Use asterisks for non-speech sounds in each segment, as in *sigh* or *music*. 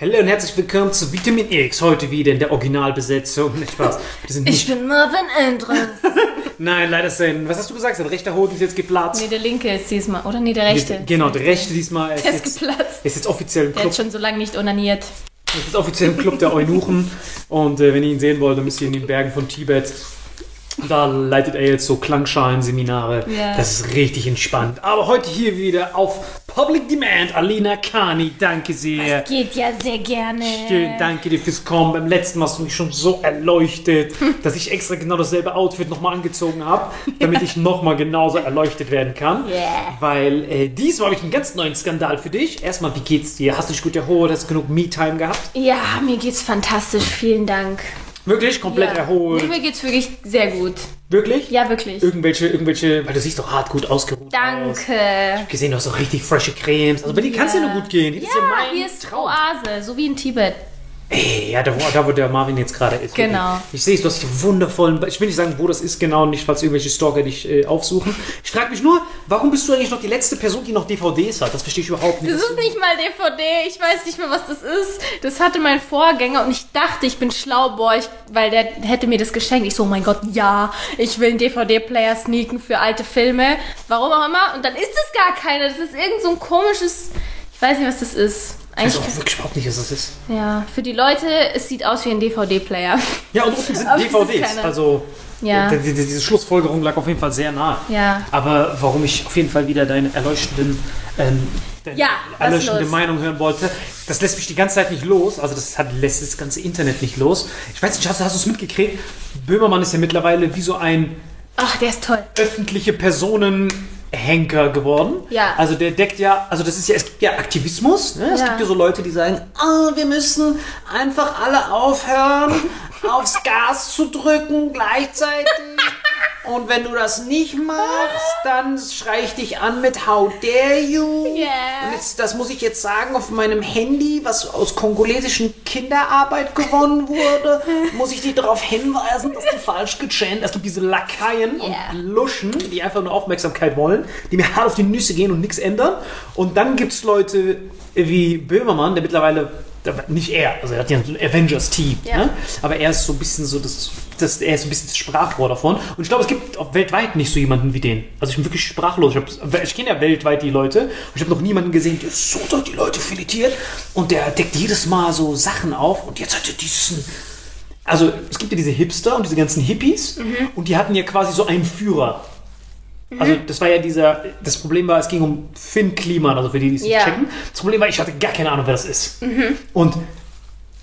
Hallo und herzlich willkommen zu Vitamin X. Heute wieder in der Originalbesetzung. Nicht Spaß. Wir sind Ich bin Marvin Andres. *laughs* Nein, leider sein. Was hast du gesagt? Sein rechter Hoden ist jetzt geplatzt. nee, der linke ist diesmal. Oder nee, der rechte. Genau, der rechte diesmal ist Der ist jetzt, geplatzt. ist jetzt offiziell im Der Club. hat schon so lange nicht onaniert. ist jetzt offiziell im Club der Eunuchen. Und äh, wenn ihr ihn sehen wollt, dann müsst ihr in den Bergen von Tibet. Da leitet er jetzt so Klangschalenseminare. Ja. Das ist richtig entspannt. Aber heute hier wieder auf Public Demand. Alina Kani, danke sehr. Geht ja sehr gerne. Schön, danke dir fürs Kommen. Beim letzten Mal hast du mich schon so erleuchtet, *laughs* dass ich extra genau dasselbe Outfit nochmal angezogen habe, damit ich nochmal genauso erleuchtet werden kann. *laughs* Yeah. Weil äh, diesmal habe ich einen ganz neuen Skandal für dich. Erstmal, wie geht's dir? Hast du dich gut erholt? Hast du genug Me-Time gehabt? Ja, mir geht's fantastisch. Vielen Dank. Wirklich? Komplett ja. erholt? Mir geht's wirklich sehr gut. Wirklich? Ja, wirklich. Irgendwelche, irgendwelche, weil du siehst doch hart gut ausgeruht aus. Danke. Gesehen, du hast auch richtig frische Cremes. Also bei dir ja Ja. nur gut gehen. Ist ja Ja, mein hier ist Traum. Oase, so wie in Tibet. Ey, ja, da wo, da, wo der Marvin jetzt gerade ist. Genau. Ich sehe es, du hast die wundervollen. Ich will nicht sagen, wo das ist genau, nicht, falls irgendwelche Stalker dich äh, aufsuchen. Ich frage mich nur, warum bist du eigentlich noch die letzte Person, die noch DVDs hat? Das verstehe ich überhaupt nicht. Das ist nicht mal DVD, ich weiß nicht mehr, was das ist. Das hatte mein Vorgänger und ich dachte, ich bin schlau, boah, ich, weil der hätte mir das geschenkt. Ich so, oh mein Gott, ja, ich will einen DVD-Player sneaken für alte Filme. Warum auch immer. Und dann ist es gar keiner. Das ist irgend so ein komisches, weiß nicht, was das ist. ich weiß Eigentlich, auch wirklich überhaupt nicht, was das ist. ja, für die Leute, es sieht aus wie ein DVD-Player. Ja, und unten sind *laughs* Aber DVDs. Also, Ja. die, die, diese Schlussfolgerung lag auf jeden Fall sehr nah. Ja. Aber warum ich auf jeden Fall wieder deine erleuchtenden, ähm, deine Ja, erleuchtende? Meinung hören wollte, das lässt mich die ganze Zeit nicht los. Also das hat, lässt das ganze Internet nicht los. Ich weiß nicht, hast, hast du es mitgekriegt? Böhmermann ist ja mittlerweile wie so ein Ach, der ist toll. öffentliche Personenhenker geworden. Ja. Also der deckt ja, also das ist ja, es gibt ja Aktivismus. Ne? Es Ja. gibt ja so Leute, die sagen, ah, wir müssen einfach alle aufhören, aufs Gas zu drücken gleichzeitig. Und wenn du das nicht machst, dann schrei ich dich an mit How dare you? Yeah. Und jetzt, das muss ich jetzt sagen auf meinem Handy, was aus kongolesischen Kinderarbeit gewonnen wurde, muss ich dich darauf hinweisen, dass du falsch gechannt, dass du diese Lakaien Yeah. und Luschen, die einfach nur Aufmerksamkeit wollen, die mir hart auf die Nüsse gehen und nichts ändern. Und dann gibt es Leute wie Böhmermann, der mittlerweile nicht er, also er hat ja ein Avengers-Team, Ja. ne? aber er ist so ein bisschen so das, das, er ist so ein bisschen das Sprachrohr davon. Und ich glaube, es gibt auch weltweit nicht so jemanden wie den. Also ich bin wirklich sprachlos. Ich, ich kenne ja weltweit die Leute und ich habe noch niemanden gesehen, der so doll die Leute filetiert und der deckt jedes Mal so Sachen auf und jetzt hat er diesen. Also es gibt ja diese Hipster und diese ganzen Hippies und die hatten ja quasi so einen Führer. Also das war ja dieser, das Problem war, es ging um Finn Kliman, also für die, die es nicht Ja. checken. Das Problem war, ich hatte gar keine Ahnung, wer das ist. Und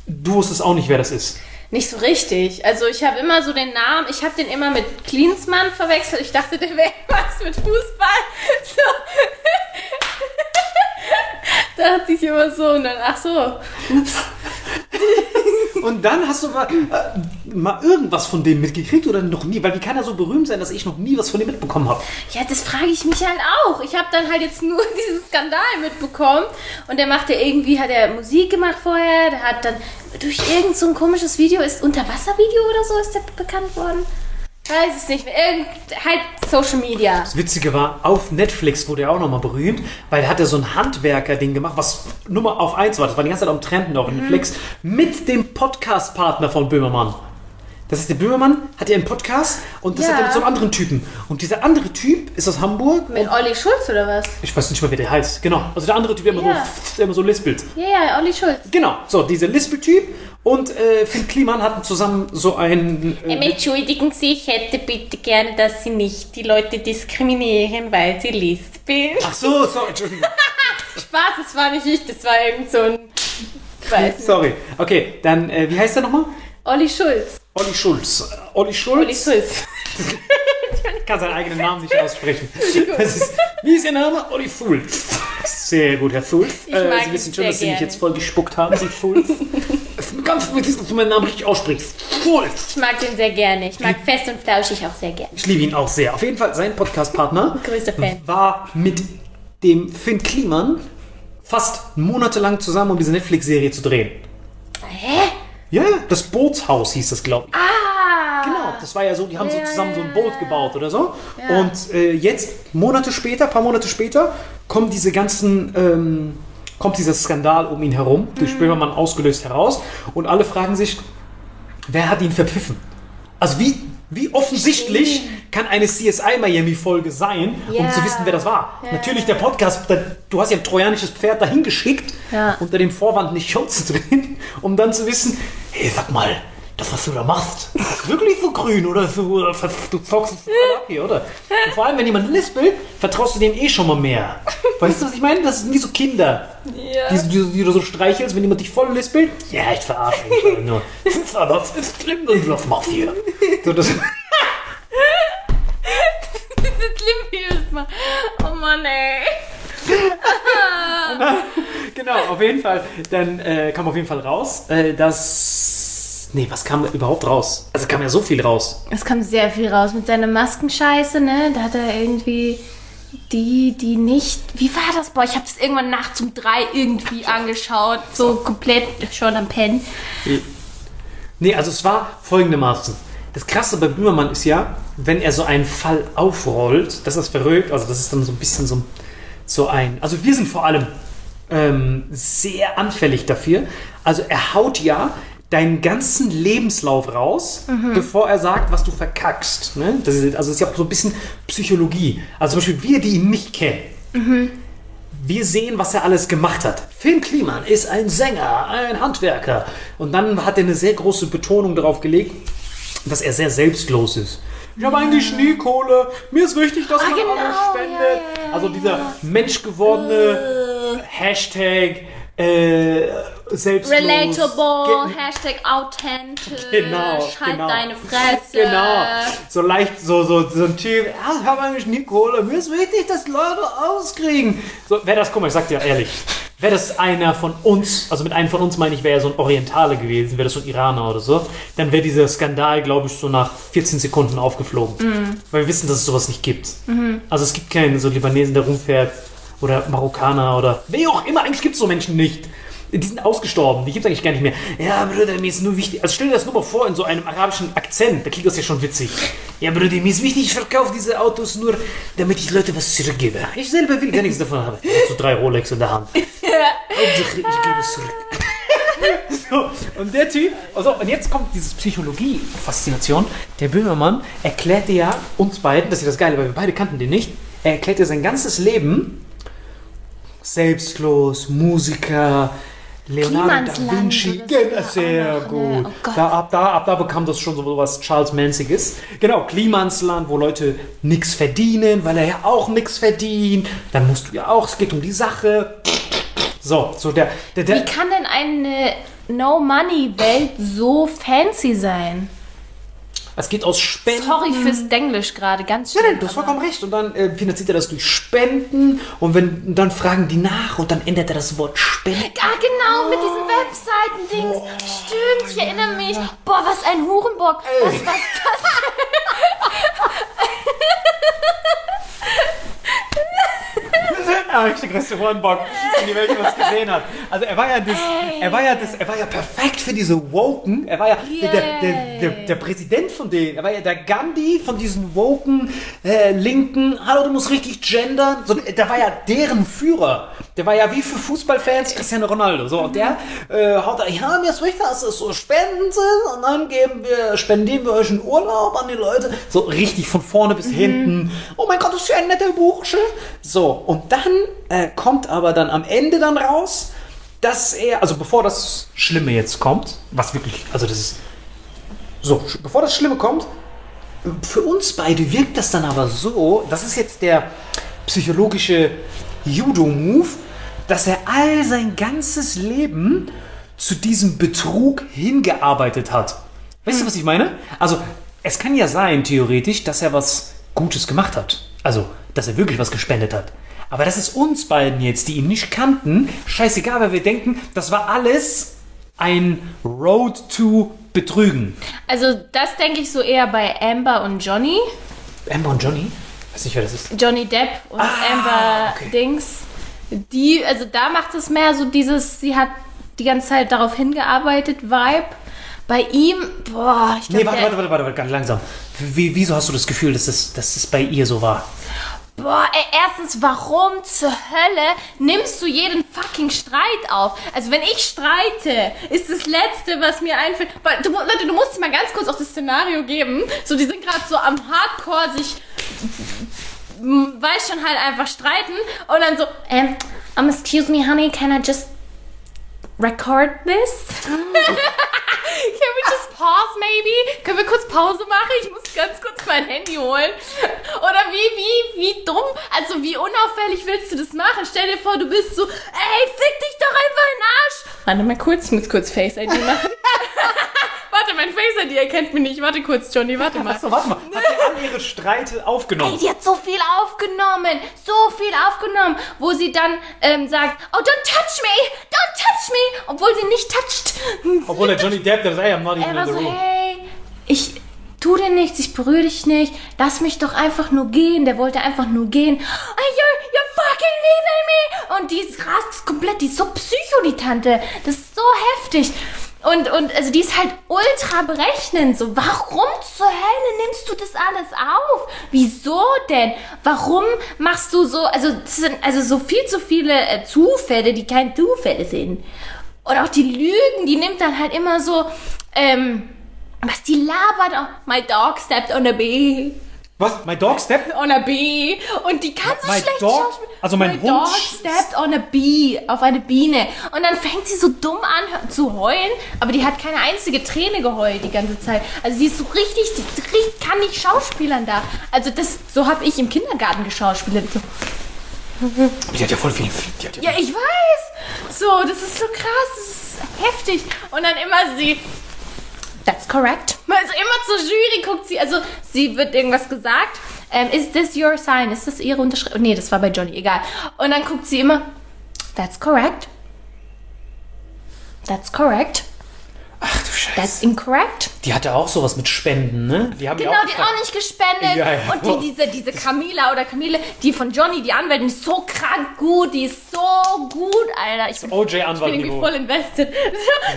du wusstest auch nicht, wer das ist. Nicht so richtig. Also ich habe immer so den Namen, ich habe den immer mit Klinsmann verwechselt. Ich dachte, der wäre *laughs* was mit Fußball. So. Dachte ich immer so und dann, ach so. Und dann hast du mal, äh, mal irgendwas von dem mitgekriegt oder noch nie? Weil wie kann er so berühmt sein, dass ich noch nie was von dem mitbekommen habe? Ja, das frage ich mich halt auch. Ich habe dann halt jetzt nur *laughs* diesen Skandal mitbekommen und der macht ja irgendwie, hat er Musik gemacht vorher, der hat dann durch irgend so ein komisches Video, ist Unterwasservideo oder so, ist der bekannt worden. Weiß es nicht. Irgend, halt Social Media. Das Witzige war, auf Netflix wurde er auch nochmal berühmt, weil er hat ja so ein Handwerker-Ding gemacht, was Nummer auf 1 war. Das war die ganze Zeit am Trenden auf Netflix, mit dem Podcast-Partner von Böhmermann. Das ist der Böhmermann, hat ja einen Podcast und das Ja. hat er mit so einem anderen Typen. Und dieser andere Typ ist aus Hamburg. Mit Olli Schulz oder was? Ich weiß nicht mal, wie der heißt. Genau. Also der andere Typ, der immer, Ja. so, der immer so lispelt. Ja, ja, Olli Schulz. Genau. So, dieser Lispel-Typ und äh, Finn Kliman hatten zusammen so ein. Ähm, Entschuldigen Sie, ich hätte bitte gerne, dass Sie nicht die Leute diskriminieren, weil sie lispeln. Ach so, sorry, Entschuldigung. *laughs* Spaß, das war nicht ich, das war irgend so ein... Weiß. Sorry. Okay, dann, äh, wie heißt der nochmal? Olli Schulz. Olli Schulz. Äh, Olli Schulz. Olli Schulz. Ich kann seinen eigenen Namen nicht aussprechen. Ist, wie ist Ihr Name? Olli Schulz. Sehr gut, Herr. Ich mag Sie wissen schon, dass Sie mich jetzt voll gespuckt haben, Sie Schulz. Ganz wichtig, dass du meinen Namen richtig aussprichst. Schulz. Ich mag den sehr gerne. Ich mag Fest und Flauschig auch sehr gerne. Ich liebe ihn auch sehr. Auf jeden Fall, sein Podcast-Partner *laughs* Größter Fan. war mit dem Finn Kliman fast monatelang zusammen, um diese Netflix-Serie zu drehen. Hä? Ja, das Bootshaus hieß das, glaube ich. Ah! Genau, das war ja so, die haben so zusammen so ein Boot gebaut oder so. Ja. Und äh, jetzt, Monate später, paar Monate später, kommen diese ganzen, ähm, kommt dieser Skandal um ihn herum, durch Mhm. Böhmermann ausgelöst heraus. Und alle fragen sich, wer hat ihn verpfiffen? Also wie, wie offensichtlich kann eine CSI Miami-Folge sein, um Ja. zu wissen, wer das war? Ja. Natürlich der Podcast, du hast ja ein trojanisches Pferd dahin geschickt, Ja. unter dem Vorwand nicht Show zu drehen, um dann zu wissen, hey, sag mal, das, was du da machst, ist wirklich so grün oder so, du zockst es voll ab hier, oder? Und vor allem, wenn jemand lispelt, vertraust du dem eh schon mal mehr. Weißt du, was ich meine? Das sind wie so Kinder, Ja. die, die, die du so streichelst, wenn jemand dich voll lispelt. Ja, ich verarsche dich nur. Das ist aber das ist schlimm, wenn du das machst hier. So, das. Oh Mann, ey. *laughs* genau, auf jeden Fall. Dann äh, kam auf jeden Fall raus, äh, dass. Nee, was kam überhaupt raus? Also kam ja so viel raus. Es kam sehr viel raus mit seiner Maskenscheiße, ne? Da hat er irgendwie die, die nicht. Wie war das? Boah, ich habe das irgendwann nachts um drei irgendwie angeschaut. So komplett schon am Pennen. Nee, also es war folgendermaßen. Das Krasse bei Böhmermann ist ja, wenn er so einen Fall aufrollt, das ist verrückt, also das ist dann so ein bisschen so, so ein. Also wir sind vor allem ähm, sehr anfällig dafür. Also er haut ja deinen ganzen Lebenslauf raus, bevor er sagt, was du verkackst. Ne? Das ist, also es ist ja auch so ein bisschen Psychologie. Also zum Beispiel wir, die ihn nicht kennen. Wir sehen, was er alles gemacht hat. Finn Kliman ist ein Sänger, ein Handwerker. Und dann hat er eine sehr große Betonung darauf gelegt, dass er sehr selbstlos ist. Ich habe eigentlich nie Kohle. Mir ist wichtig, dass man genau, alles spendet. ja, ja, ja, also dieser menschgewordene Hashtag äh, selbstlos. Relatable, Ge- Hashtag authentisch, Genau, halt genau. deine Fresse. Genau. So leicht, so, so, so ein Typ, ja, ich habe eigentlich nie Kohle. Mir ist wichtig, dass Leute auskriegen. So, wer das, guck mal, ich sag dir ehrlich. wäre das einer von uns, also mit einem von uns meine ich, wäre ja so ein Orientale gewesen, wäre das so ein Iraner oder so, dann wäre dieser Skandal, glaube ich, so nach 14 Sekunden aufgeflogen. Weil wir wissen, dass es sowas nicht gibt. Also es gibt keinen so Libanesen, der rumfährt oder Marokkaner oder wer auch immer, eigentlich gibt es so Menschen nicht. Die sind ausgestorben, die gibt es eigentlich gar nicht mehr. Ja, Bruder, mir ist nur wichtig. Also stell dir das nur mal vor in so einem arabischen Akzent, da klingt das ja schon witzig. Ja, Bruder, mir ist wichtig, ich verkaufe diese Autos nur, damit ich Leute was zurückgebe. Ich selber will gar nichts davon haben. Ich hab so drei Rolex in der Hand. *laughs* Hauptsache, ich gebe es zurück. *laughs* so, und der Typ, also, und jetzt kommt diese Psychologie-Faszination. Der Böhmermann erklärte ja uns beiden, das ist ja das Geile, weil wir beide kannten den nicht, er erklärte sein ganzes Leben selbstlos, Musiker, Leonardo da Vinci, genau, sehr gut. oh da, ab, da, ab da bekam das schon so was Charles Manziges. Genau, Klimansland, wo Leute nichts verdienen, weil er ja auch nichts verdient. Dann musst du ja auch, es geht um die Sache. So, so der, der, der Wie kann denn eine No-Money-Welt so fancy sein? es geht aus Spenden. Sorry fürs Denglisch gerade, ganz Ja, schön. nein, du hast vollkommen recht. Und dann äh, finanziert er das durch Spenden. Und wenn und dann fragen die nach und dann ändert er das Wort Spenden. Ah, genau, mit diesen Webseiten-Dings. Stimmt, ich erinnere mich. Boah, was ein Hurenbock. Was, was, was? Ja, ich der größte Hornbock, den die Welt was gesehen hat. Also er war ja das, er war ja das, er war ja perfekt für diese Woken. Er war ja der, der, der, der, der Präsident von denen. Er war ja der Gandhi von diesen Woken äh, Linken. Hallo, du musst richtig gendern. So, der war ja deren Führer. Der war ja wie für Fußballfans Cristiano Ronaldo. So und der äh, haut da, ja, mir ist wichtig, dass es so Spenden sind und dann geben wir, spendieren wir euch einen Urlaub an die Leute. So richtig von vorne bis hinten. Oh mein Gott, das ist ja ein netter Bursche. So, und dann äh, kommt aber dann am Ende dann raus, dass er, also bevor das Schlimme jetzt kommt, was wirklich, also das ist, so, bevor das Schlimme kommt, für uns beide wirkt das dann aber so, das ist jetzt der psychologische Judo-Move, dass er all sein ganzes Leben zu diesem Betrug hingearbeitet hat. Weißt du, was ich meine? Also, es kann ja sein, theoretisch, dass er was Gutes gemacht hat. Also, dass er wirklich was gespendet hat. Aber das ist uns beiden jetzt, die ihn nicht kannten, scheißegal, weil wir denken, das war alles ein Road to Betrügen. Also, das denke ich so eher bei Amber und Johnny. Amber und Johnny? Weiß nicht, wer das ist. Johnny Depp und Amber okay. Dings. Die, also da macht es mehr so dieses, sie hat die ganze Zeit darauf hingearbeitet, Vibe. Bei ihm, boah, ich Nee, glaube, warte, warte, warte, warte, warte, ganz langsam. Wie, wieso hast du das Gefühl, dass es, dass es bei ihr so war? Boah, ey, erstens, warum zur Hölle nimmst du jeden fucking Streit auf? Also wenn ich streite, ist das Letzte, was mir einfällt. Du, Leute, du musst mal ganz kurz auch das Szenario geben. So, die sind gerade so am Hardcore sich, weiß schon halt einfach streiten und dann so, ähm, um, excuse me, honey, can I just record this? *laughs* Can we just pause maybe? Können wir kurz Pause machen? Ich muss ganz kurz mein Handy holen. Oder wie, wie, wie dumm? Also wie unauffällig willst du das machen? Stell dir vor, du bist so, ey, fick dich doch einfach in den Arsch. Warte mal kurz, ich muss kurz Face ID machen. Face ID erkennt mich nicht. Warte kurz, Johnny, warte mal. Achso, warte mal. Hat er all ihre Streite aufgenommen? Ey, die hat so viel aufgenommen, so viel aufgenommen, wo sie dann ähm, sagt, oh, don't touch me, don't touch me, obwohl sie nicht toucht. Obwohl der Johnny Depp, der sagt, ey, I'm not even Er in the so, room. hey, ich tu dir nichts, ich berühre dich nicht, lass mich doch einfach nur gehen. Der wollte einfach nur gehen. Oh, you're, you're fucking leaving me. Und die ist rast komplett, die ist so psycho, die Tante. Das ist so heftig. Und, und also die ist halt ultra berechnend. So, warum zur Hölle nimmst du das alles auf? Wieso denn? Warum machst du so, also, sind also so viel zu viele äh, Zufälle, die kein Zufälle sind. Und auch die Lügen, die nimmt dann halt immer so, ähm, was die labert. Oh, my dog stepped on a bee. Was? My dog step? On a bee. Und die kann so My schlecht dog- schauspielen. also mein my Hund dog stepped on a bee. Auf eine Biene. Und dann fängt sie so dumm an zu heulen. Aber die hat keine einzige Träne geheult die ganze Zeit. Also sie ist so richtig, die richtig kann nicht schauspielern da. Also das, so habe ich im Kindergarten geschauspielert. So, Die hat ja voll viel. Die hat ja ja, ich weiß. So, das ist so krass. Das ist heftig. Und dann immer sie. That's correct. Also immer zur Jury guckt sie. Also sie wird irgendwas gesagt. Ähm, is this your sign? Ist das ihre Unterschrift? Nee, das war bei Johnny. Egal. Und dann guckt sie immer. That's correct. That's correct. Ach du Scheiße. That's incorrect. Die hatte auch sowas mit Spenden, ne? Die haben Genau, ja die hat auch nicht gespendet. Ja, ja. Und die, diese, diese Camila oder Camille, die von Johnny, die Anwältin, die ist so krank gut. Die ist so gut, Alter. Ich bin, OJ ich bin irgendwie voll invested. *laughs*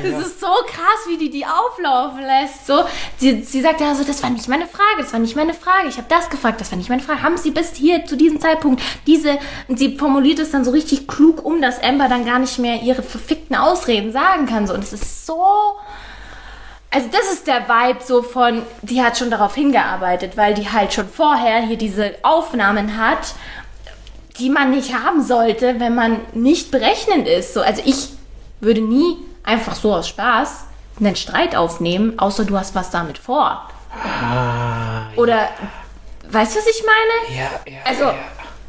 Das ist so krass, wie die die auflaufen lässt. So, sie, sie sagt ja so, das war nicht meine Frage, das war nicht meine Frage. Ich habe das gefragt, das war nicht meine Frage. Haben Sie bis hier zu diesem Zeitpunkt diese... Und sie formuliert es dann so richtig klug um, dass Amber dann gar nicht mehr ihre verfickten Ausreden sagen kann. So. Und es ist so... Also das ist der Vibe so von, die hat schon darauf hingearbeitet, weil die halt schon vorher hier diese Aufnahmen hat, die man nicht haben sollte, wenn man nicht berechnend ist. So, also ich würde nie einfach so aus Spaß einen Streit aufnehmen, außer du hast was damit vor. Oder, weißt du, was ich meine? Ja, ja. Also, ja.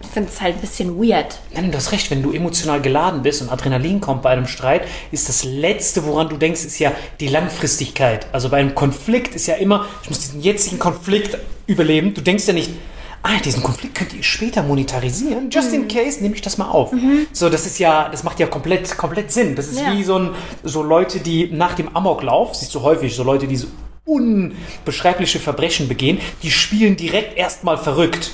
Ich finde es halt ein bisschen weird. Nein, du hast recht, wenn du emotional geladen bist und Adrenalin kommt bei einem Streit, ist das Letzte, woran du denkst, ist ja die Langfristigkeit. Also bei einem Konflikt ist ja immer, ich muss diesen jetzigen Konflikt überleben. Du denkst ja nicht, ah, diesen Konflikt könnt ihr später monetarisieren. Just Mhm. in case nehme ich das mal auf. So, das ist ja, das macht ja komplett, komplett Sinn. Das ist Ja. wie so, ein, so Leute, die nach dem Amoklauf, siehst du häufig, so Leute, die so unbeschreibliche Verbrechen begehen, die spielen direkt erstmal verrückt.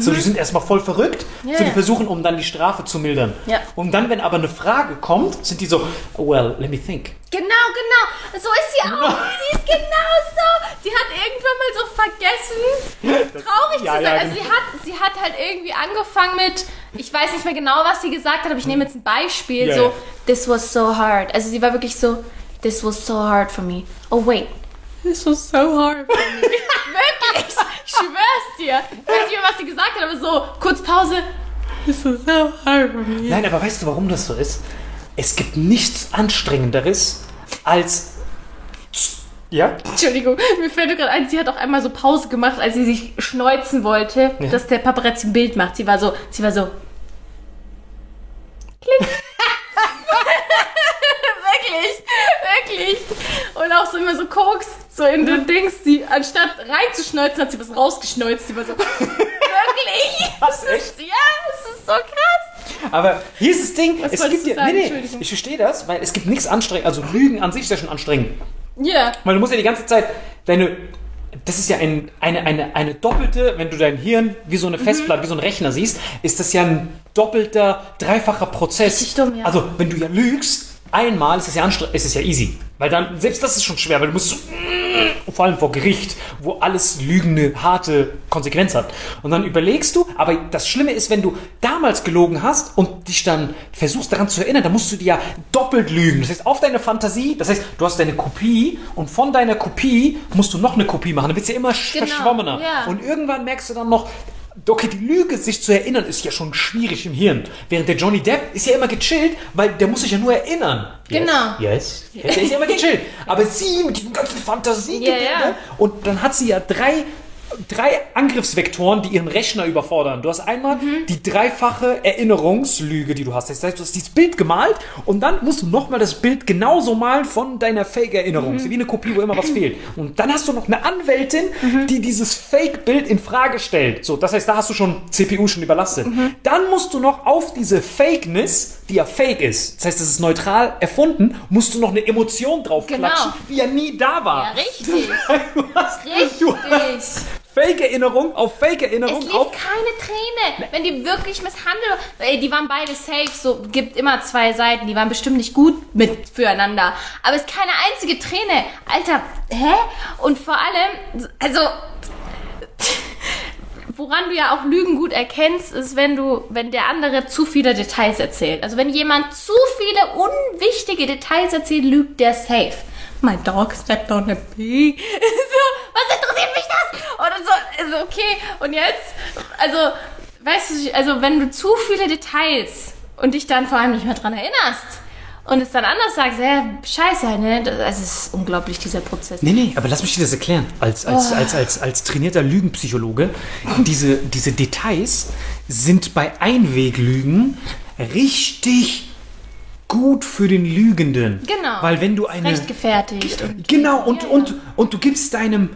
So, die sind erstmal voll verrückt. Mhm. Ja, so, die versuchen, um dann die Strafe zu mildern. Ja. Und dann, wenn aber eine Frage kommt, sind die so, well, let me think. Genau, genau. So ist sie auch. *laughs* Sie ist genau so. Sie hat irgendwann mal so vergessen, traurig Ja, zu sein. ja, also sie hat, sie hat halt irgendwie angefangen mit, ich weiß nicht mehr genau, was sie gesagt hat, aber ich nehme jetzt ein Beispiel. Ja, so, this was so hard. Also sie war wirklich so, this was so hard for me. Oh wait. This was so hard for me. *laughs* wirklich. Ich schwör's dir. Ich weiß nicht mehr, was sie gesagt hat, aber so, kurz Pause. This was so hard for me. Nein, aber weißt du, warum das so ist? Es gibt nichts Anstrengenderes als. Ja? Entschuldigung, mir fällt gerade ein, sie hat auch einmal so Pause gemacht, als sie sich schneuzen wollte, Ja. dass der Paparazzi ein Bild macht. Sie war so, sie war so. Klick. *laughs* *laughs* wirklich, wirklich. Und auch so immer so Koks, so in den Dings, sie, anstatt reinzuschneuzen, hat sie was rausgeschneuzt. Sie war so, *laughs* wirklich? Was, Das ist, ja, das ist so krass. Aber hier ist das Ding, Was es gibt ja. Nee, nee, ich verstehe das, weil es gibt nichts anstrengend. Also Lügen an sich ist ja schon anstrengend. Ja. Weil du musst ja die ganze Zeit deine. Das ist ja ein, eine, eine, eine doppelte, wenn du dein Hirn wie so Mhm. eine Festplatte, wie so ein Rechner siehst, ist das ja ein doppelter, dreifacher Prozess. Dumm, ja. Also, wenn du ja lügst, einmal ist es ja anstrengend, ist es ja easy. Weil dann, selbst das ist schon schwer, weil du musst so, vor allem vor Gericht, wo alles Lügen eine harte Konsequenz hat. Und dann überlegst du, aber das Schlimme ist, wenn du damals gelogen hast und dich dann versuchst daran zu erinnern, dann musst du dir ja doppelt lügen. Das heißt, auf deine Fantasie, das heißt, du hast deine Kopie und von deiner Kopie musst du noch eine Kopie machen. Dann wird es ja immer Genau, verschwommener. ja. Und irgendwann merkst du dann noch, okay, die Lüge, sich zu erinnern, ist ja schon schwierig im Hirn. Während der Johnny Depp ist ja immer gechillt, weil der muss sich ja nur erinnern. Genau. Yes. yes. Der ist ja immer gechillt. Aber sie mit diesem ganzen Fantasie Ja, ja. und dann hat sie ja drei drei Angriffsvektoren, die ihren Rechner überfordern. Du hast einmal Mhm. die dreifache Erinnerungslüge, die du hast. Das heißt, du hast dieses Bild gemalt und dann musst du nochmal das Bild genauso malen von deiner Fake-Erinnerung. Mhm. Wie eine Kopie, wo immer was fehlt. Und dann hast du noch eine Anwältin, Mhm. die dieses Fake-Bild in Frage stellt. So, das heißt, da hast du schon CPU schon überlastet. Mhm. Dann musst du noch auf diese Fakeness, die ja fake ist, das heißt, das ist neutral erfunden, musst du noch eine Emotion draufklatschen, Genau. die ja nie da war. Ja, richtig. *laughs* Du hast, du hast Richtig. Fake-Erinnerung auf Es Fake-Erinnerung lief auf. keine Träne. Wenn die wirklich misshandelt, ey, die waren beide safe, so gibt immer zwei Seiten, die waren bestimmt nicht gut mit füreinander. Aber es ist keine einzige Träne. Alter, hä? Und vor allem, also *laughs* woran du ja auch Lügen gut erkennst, ist, wenn du, wenn der andere zu viele Details erzählt. Also wenn jemand zu viele unwichtige Details erzählt, lügt der safe. My dog stepped on a pig. *laughs* so, was interessiert mich das? Oder so, also okay. Und jetzt, also, weißt du, also wenn du zu viele Details und dich dann vor allem nicht mehr dran erinnerst und es dann anders sagst, ja, scheiße, ne? Das, das ist unglaublich, dieser Prozess. Nee, nee, aber lass mich dir das erklären. Als, als, Oh. als, als, als trainierter Lügenpsychologe, diese, diese Details sind bei Einweglügen richtig gut für den Lügenden. Genau. Weil wenn du eine. Recht gefertigt. Genau, und, Ja, ja. Und, und du gibst deinem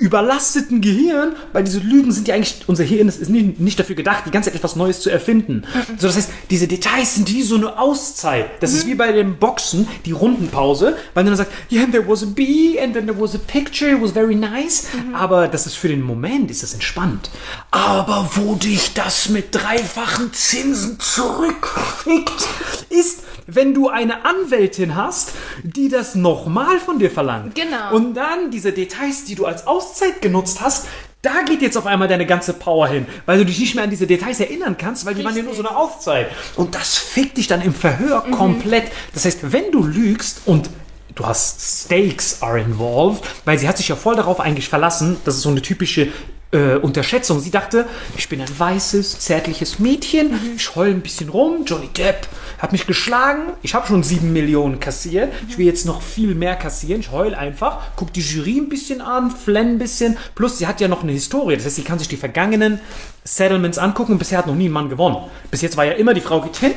überlasteten Gehirn, weil diese Lügen sind ja eigentlich, unser Hirn ist nicht, nicht dafür gedacht, die ganze Zeit etwas Neues zu erfinden. So, das heißt, diese Details sind wie so eine Auszeit. Das ist wie bei dem Boxen, die Rundenpause, weil man dann sagt, yeah, there was a bee, and then there was a picture, it was very nice. Aber das ist für den Moment, ist das entspannt. Aber wo dich das mit dreifachen Zinsen zurückfickt, ist, wenn du eine Anwältin hast, die das nochmal von dir verlangt. Genau. Und dann diese Details, die du als Auszeit genutzt hast, da geht jetzt auf einmal deine ganze Power hin, weil du dich nicht mehr an diese Details erinnern kannst, weil die waren ja nur so eine Auszeit. Und das fickt dich dann im Verhör komplett. Das heißt, wenn du lügst und du hast Stakes are involved, weil sie hat sich ja voll darauf eigentlich verlassen, das ist so eine typische äh, Unterschätzung. Sie dachte, ich bin ein weißes, zärtliches Mädchen, ich heule ein bisschen rum, Johnny Depp hat mich geschlagen, ich habe schon sieben Millionen kassiert, ich will jetzt noch viel mehr kassieren, ich heule einfach, guck die Jury ein bisschen an, flenn ein bisschen, plus sie hat ja noch eine Historie, das heißt, sie kann sich die vergangenen Settlements angucken. Und bisher hat noch nie ein Mann gewonnen. Bis jetzt war ja immer die Frau getrennt,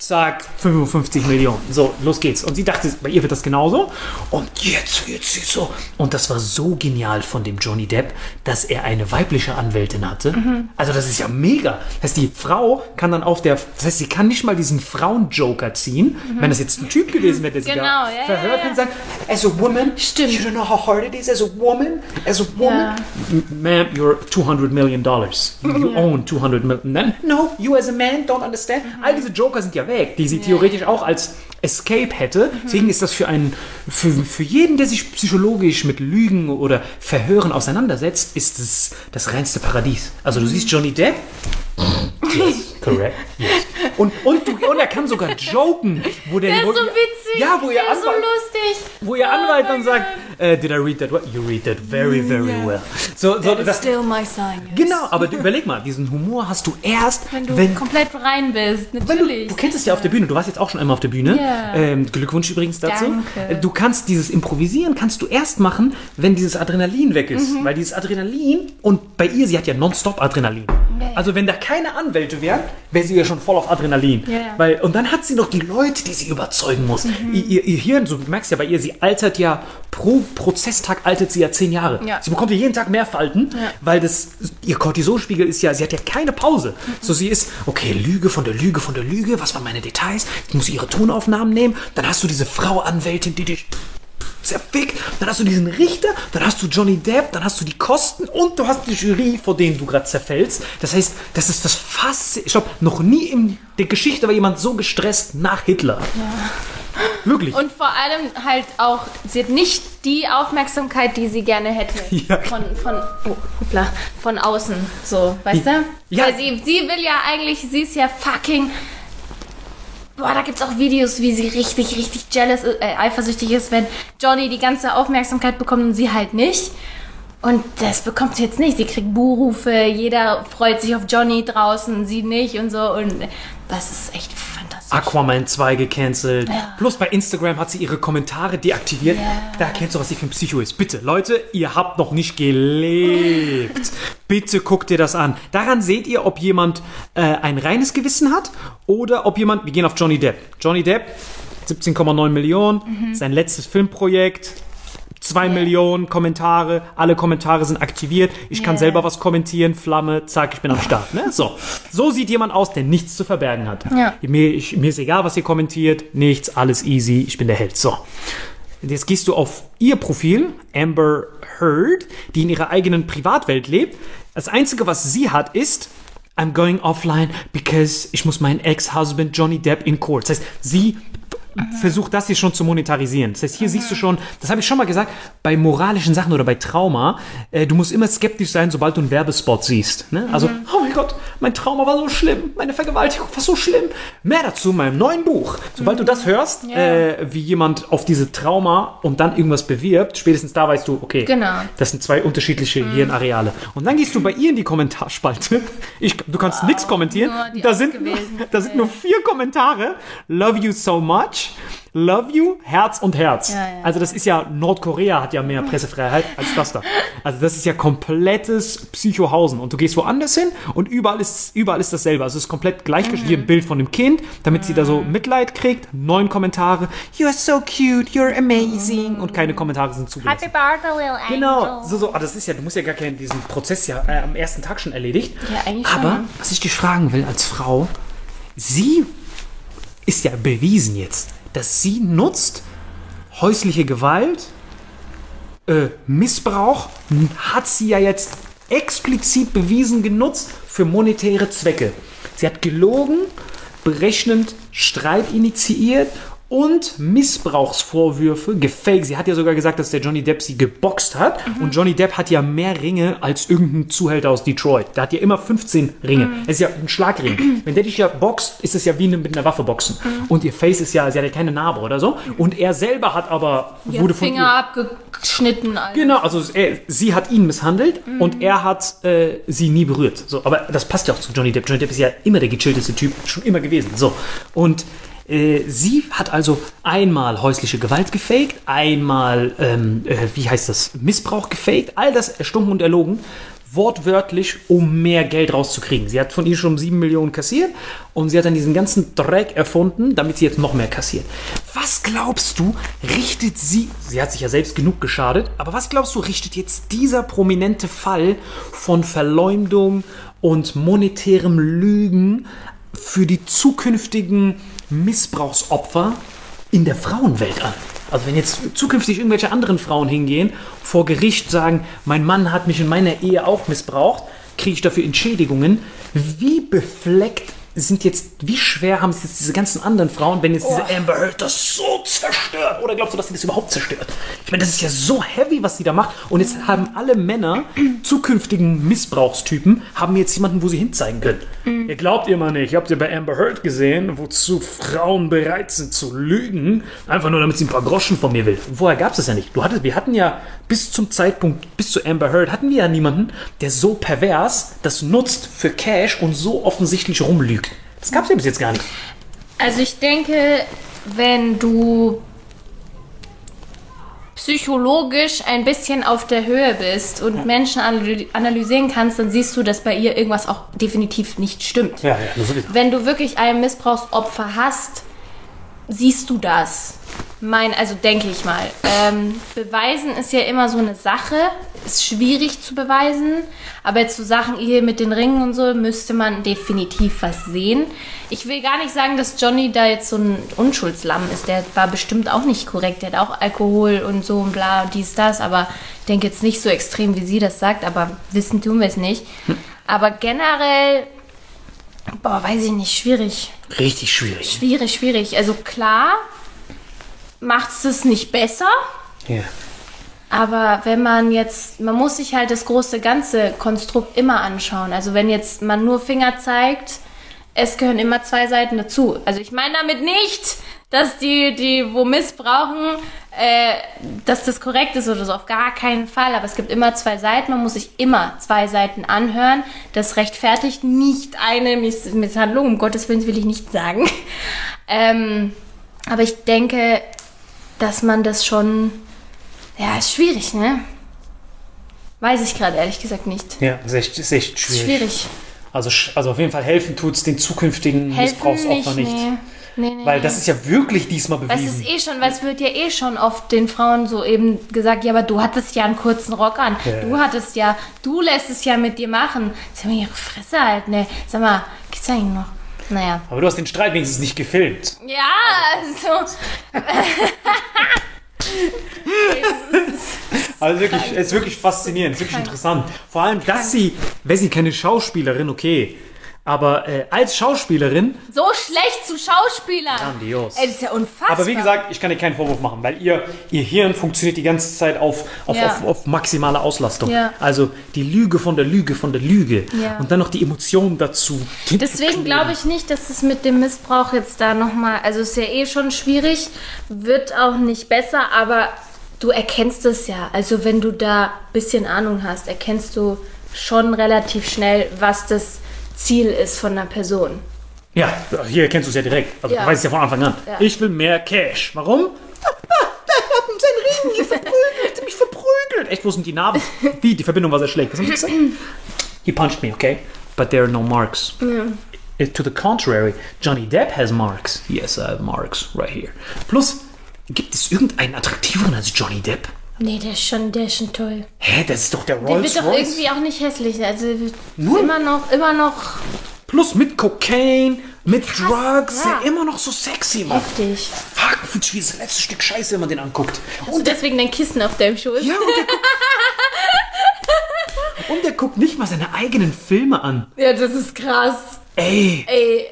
zack, 55 Millionen. So, los geht's. Und sie dachte, bei ihr wird das genauso. Und jetzt wird sie so. Und das war so genial von dem Johnny Depp, dass er eine weibliche Anwältin hatte. Also das ist ja mega. Das heißt, die Frau kann dann auf der, das heißt, sie kann nicht mal diesen Frauen-Joker ziehen. Wenn das jetzt ein Typ gewesen wäre, der sie Genau, da ja, ja, verhört ja. und sagt, as a woman, Stimmt. you don't know how hard it is as a woman, as a woman. Ja. Ma'am, you're 200 million dollars. You *laughs* own 200 million. No, you as a man don't understand. All diese Joker sind ja weg, die sie theoretisch auch als Escape hätte. Deswegen ist das für einen, für, für jeden, der sich psychologisch mit Lügen oder Verhören auseinandersetzt, ist es das reinste Paradies. Also du siehst Johnny Depp. Yes, correct. Yes. Und, und, du, und er kann sogar joken, wo der, Der wo, ist so witzig. Ja, wo ihr der so Anwalt, lustig. wo ihr Oh Anwalt mein dann sagt, äh, did I read that well? You read that very, very Yeah. well. So, so, That is das, still my sign. yes. genau, aber überleg mal, diesen Humor hast du erst, Wenn du wenn, komplett rein bist, wenn du, natürlich. du kennst es ja auf der Bühne, du warst jetzt auch schon einmal auf der Bühne. Ja. Ähm, Glückwunsch übrigens dazu. Danke. Äh, Du kannst dieses Improvisieren kannst du erst machen, wenn dieses Adrenalin weg ist. Mhm. Weil dieses Adrenalin, und bei ihr, sie hat ja nonstop Adrenalin. Also wenn da keine Anwälte wären, wäre sie ja schon voll auf Adrenalin. Ja, ja. Weil, und dann hat sie noch die Leute, die sie überzeugen muss. Mhm. Ihr, ihr, Hirn, so, du merkst ja bei ihr, sie altert ja, pro Prozesstag altert sie ja zehn Jahre. Ja. Sie bekommt ja jeden Tag mehr Falten, weil das, ihr Cortisolspiegel ist ja, sie hat ja keine Pause. So, sie ist, okay, Lüge von der Lüge von der Lüge, was waren meine Details? Ich muss ihre Tonaufnahmen nehmen. Dann hast du diese Frau Anwältin, die dich zerfickt. Dann hast du diesen Richter, dann hast du Johnny Depp, dann hast du die Kosten und du hast die Jury, vor denen du gerade zerfällst. Das heißt, das ist das fast, ich glaube, noch nie in der Geschichte war jemand so gestresst nach Hitler. Wirklich. Und vor allem halt auch, sie hat nicht die Aufmerksamkeit, die sie gerne hätte. *laughs* Ja. Von, von, oh, hoppla, von außen. So, weißt du? Ja. Weil sie, sie will ja eigentlich, sie ist ja fucking. Boah, da gibt's auch Videos, wie sie richtig, richtig jealous, äh, eifersüchtig ist, wenn Johnny die ganze Aufmerksamkeit bekommt und sie halt nicht. Und das bekommt sie jetzt nicht. Sie kriegt Buhrufe, jeder freut sich auf Johnny draußen, sie nicht und so. Und das ist echt. Aquaman 2 gecancelt. Ja. Plus bei Instagram hat sie ihre Kommentare deaktiviert. Ja. Da erkennst du, was sie für ein Psycho ist. Bitte, Leute, ihr habt noch nicht gelebt. *laughs* Bitte guckt dir das an. Daran seht ihr, ob jemand äh, ein reines Gewissen hat oder ob jemand. Wir gehen auf Johnny Depp. Johnny Depp, 17,9 Millionen, sein letztes Filmprojekt. 2 Millionen Kommentare, alle Kommentare sind aktiviert. Ich kann Ja. selber was kommentieren, Flamme, zack, ich bin am Start. Ne? So. so sieht jemand aus, der nichts zu verbergen hat. Ja. Mir, ich, mir ist egal, was ihr kommentiert, nichts, alles easy, ich bin der Held. So. Jetzt gehst du auf ihr Profil, Amber Heard, die in ihrer eigenen Privatwelt lebt. Das Einzige, was sie hat, ist, I'm going offline because ich muss meinen Ex-Husband Johnny Depp in court. Das heißt, sie versucht das hier schon zu monetarisieren. Das heißt, hier siehst du schon, das habe ich schon mal gesagt, bei moralischen Sachen oder bei Trauma, äh, du musst immer skeptisch sein, sobald du einen Werbespot siehst. Ne? Also, oh mein Gott, mein Trauma war so schlimm, meine Vergewaltigung war so schlimm. Mehr dazu in meinem neuen Buch. Sobald du das hörst, Ja. äh, wie jemand auf diese Trauma und dann irgendwas bewirbt, spätestens da weißt du, okay, Genau. das sind zwei unterschiedliche Hirnareale. Und dann gehst du bei ihr in die Kommentarspalte. Ich, du kannst nichts kommentieren. nur die Da sind, da sind nur vier Kommentare. Love you so much. Love you, Herz und Herz. Ja, ja. Also das ist ja, Nordkorea hat ja mehr Pressefreiheit als das da. Also das ist ja komplettes Psychohausen. Und du gehst woanders hin und überall ist überall ist dasselbe. Also es ist komplett gleich Hier ein Bild von dem Kind, damit sie da so Mitleid kriegt. Neun Kommentare. You're so cute, you're amazing. Und keine Kommentare sind zugelassen. Happy Birthday, Little Angel. Genau, so, so, ah, das ist ja, du musst ja gar keinen, diesen Prozess ja äh, am ersten Tag schon erledigt. Ja, eigentlich Aber, schon. was ich dich fragen will als Frau, sie ist ja bewiesen jetzt, dass sie nutzt häusliche Gewalt, äh, Missbrauch, hat sie ja jetzt explizit bewiesen genutzt für monetäre Zwecke. Sie hat gelogen, berechnend Streit initiiert und Missbrauchsvorwürfe gefaked. Sie hat ja sogar gesagt, dass der Johnny Depp sie geboxt hat. Und Johnny Depp hat ja mehr Ringe als irgendein Zuhälter aus Detroit. Der hat ja immer 15 Ringe. Das ist ja ein Schlagring. Wenn der dich ja boxt, ist es ja wie mit einer Waffe boxen. Und ihr Face ist ja, sie hat ja keine Narbe oder so. Und er selber hat aber, Ja, wurde von ihr, Finger abgeschnitten. Alter. Genau, also er, sie hat ihn misshandelt und er hat äh, sie nie berührt. So, aber das passt ja auch zu Johnny Depp. Johnny Depp ist ja immer der gechillteste Typ, schon immer gewesen. So. Und äh, sie hat also einmal häusliche Gewalt gefaked, einmal, ähm, äh, wie heißt das, Missbrauch gefaked, all das erstunken und erlogen, wortwörtlich, um mehr Geld rauszukriegen. Sie hat von ihr schon 7 Millionen kassiert und sie hat dann diesen ganzen Dreck erfunden, damit sie jetzt noch mehr kassiert. Was glaubst du, richtet sie, sie hat sich ja selbst genug geschadet, aber was glaubst du, richtet jetzt dieser prominente Fall von Verleumdung und monetärem Lügen für die zukünftigen Missbrauchsopfer in der Frauenwelt an? Also wenn jetzt zukünftig irgendwelche anderen Frauen hingehen, vor Gericht sagen, mein Mann hat mich in meiner Ehe auch missbraucht, kriege ich dafür Entschädigungen. Wie befleckt sind jetzt, wie schwer haben es jetzt diese ganzen anderen Frauen, wenn jetzt diese Amber Heard das so zerstört? Oder glaubst du, dass sie das überhaupt zerstört? Ich meine, das ist ja so heavy, was sie da macht. Und jetzt haben alle Männer, zukünftigen Missbrauchstypen, haben jetzt jemanden, wo sie hinzeigen können. Ihr glaubt mal nicht. Habt ihr bei Amber Heard gesehen, wozu Frauen bereit sind zu lügen? Einfach nur, damit sie ein paar Groschen von mir will. Und vorher gab es das ja nicht. Du hattest, wir hatten ja bis zum Zeitpunkt, bis zu Amber Heard, hatten wir ja niemanden, der so pervers das nutzt für Cash und so offensichtlich rumlügt. Das gab es ja bis jetzt gar nicht. Also ich denke, wenn du psychologisch ein bisschen auf der Höhe bist und Menschen analy- analysieren kannst, dann siehst du, dass bei ihr irgendwas auch definitiv nicht stimmt. Ja, ja. Wenn du wirklich ein Missbrauchsopfer hast, siehst du das. Mein, also denke ich mal. Ähm, beweisen ist ja immer so eine Sache, ist schwierig zu beweisen, aber jetzt so Sachen hier mit den Ringen und so müsste man definitiv was sehen. Ich will gar nicht sagen, dass Johnny da jetzt so ein Unschuldslamm ist. Der war bestimmt auch nicht korrekt. Der hat auch Alkohol und so und bla und dies, das, aber ich denke jetzt nicht so extrem, wie sie das sagt, aber wissen tun wir es nicht. Aber generell, boah, weiß ich nicht, schwierig. Richtig schwierig. Schwierig, schwierig. Also klar macht es nicht besser, Ja. aber wenn man jetzt, man muss sich halt das große ganze Konstrukt immer anschauen. Also wenn jetzt man nur Finger zeigt, es gehören immer zwei Seiten dazu. Also ich meine damit nicht, dass die, die wo missbrauchen, äh, dass das korrekt ist oder so, auf gar keinen Fall. Aber es gibt immer zwei Seiten, man muss sich immer zwei Seiten anhören. Das rechtfertigt nicht eine Miss Misshandlung, um Gottes Willen will ich nicht sagen. *laughs* Ähm, aber ich denke, dass man das schon, ja, ist schwierig, ne? Weiß ich gerade ehrlich gesagt nicht. Ja, ist echt, ist echt schwierig. Schwierig. Also, also auf jeden Fall helfen tut es den zukünftigen Helfen Missbrauchsopfern nicht. Nee. Nee, nee, Weil nee. das ist ja wirklich diesmal bewiesen. ist eh schon, weil es wird ja eh schon oft den Frauen so eben gesagt, ja, aber du hattest ja einen kurzen Rock an. Ja. Du hattest ja, du lässt es ja mit dir machen. Sag mal, ihre Fresse halt, ne? Sag mal, geht's eigentlich noch? Naja. Aber du hast den Streit wenigstens nicht gefilmt. Ja, also. *laughs* Also wirklich, es ist wirklich faszinierend, es ist wirklich interessant. Vor allem, dass sie, wenn sie keine Schauspielerin, okay, aber äh, als Schauspielerin, So schlecht zu Schauspielern. Grandios. Ey, das ist ja unfassbar. aber wie gesagt, ich kann dir keinen Vorwurf machen, weil ihr, ihr Hirn funktioniert die ganze Zeit auf, auf, Ja. auf, auf maximale Auslastung. Ja. Also die Lüge von der Lüge von der Lüge. Ja. Und dann noch die Emotionen dazu. Deswegen glaube ich nicht, dass es mit dem Missbrauch jetzt da nochmal, also ist ja eh schon schwierig, wird auch nicht besser, aber du erkennst es ja. Also wenn du da ein bisschen Ahnung hast, erkennst du schon relativ schnell, was das Ziel ist von einer Person. Ja, hier kennst du es ja direkt. Also Ja. du weißt es ja von Anfang an. Ja. Ich will mehr Cash. Warum? Seinen Ring verprügelt. *laughs* hat mich verprügelt. Echt, wo sind die Narben? Wie? Die Verbindung war sehr schlecht. Was haben Sie gesagt? He punched me, okay? but there are no marks. Uh, To the contrary, Johnny Depp has marks. Yes, I have marks right here. Plus, gibt es irgendeinen attraktiveren als Johnny Depp? Nee, der ist schon, der ist schon toll. Hä, das ist doch der Der Rolls wird doch Royce. irgendwie auch nicht hässlich. Also Null. immer noch, immer noch Plus mit Cocaine, mit Drugs, ja. ja. immer noch so sexy, Mann. heftig. Fuck, wie das letzte Stück Scheiße, wenn man den anguckt. Hast du deswegen dein Kissen auf deinem Schoß? Ja, und der guckt, *laughs* und der guckt nicht mal seine eigenen Filme an. Ja, das ist krass. Ey, Ey,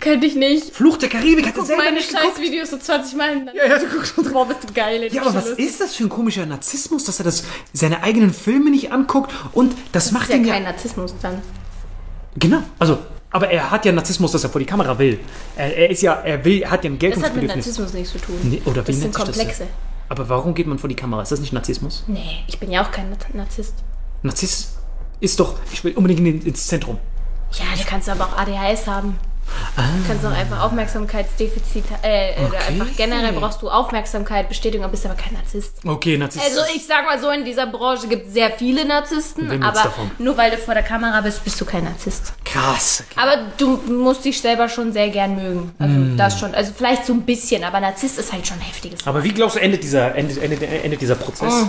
könnte ich nicht. Fluch der Karibik hat er selber meine nicht geguckt. Videos so 20 Mal hintereinander. Ja, ja, du guckst Boah, bist du geil. Ja, aber das was ist das für ein komischer Narzissmus, dass er das seine eigenen Filme nicht anguckt und das, Das macht ist ja ihn kein ja Narzissmus dann. genau. Also, aber er hat ja Narzissmus, dass er vor die Kamera will. Er, er ist ja, er will, er hat ja ein Das hat mit Geltungsbedürfnis. Narzissmus nichts zu tun. Nee, oder das sind das Komplexe. denn? Aber warum geht man vor die Kamera? Ist das nicht Narzissmus? Nee, ich bin ja auch kein Narzisst. Narziss ist doch, ich will unbedingt in- ins Zentrum. Ja, du kannst aber auch ADHS haben. Du kannst auch einfach Aufmerksamkeitsdefizit, äh, oder Okay. einfach generell brauchst du Aufmerksamkeit, Bestätigung, bist aber kein Narzisst. Okay, Narzisst. Also ich sag mal so, in dieser Branche gibt es sehr viele Narzissten, aber davon? nur weil du vor der Kamera bist, bist du kein Narzisst. krass. Okay. Aber du musst dich selber schon sehr gern mögen. Also Mm. das schon. Also vielleicht so ein bisschen, aber Narzisst ist halt schon ein heftiges. Aber wie glaubst du, endet dieser, endet, endet, endet dieser Prozess? Oh.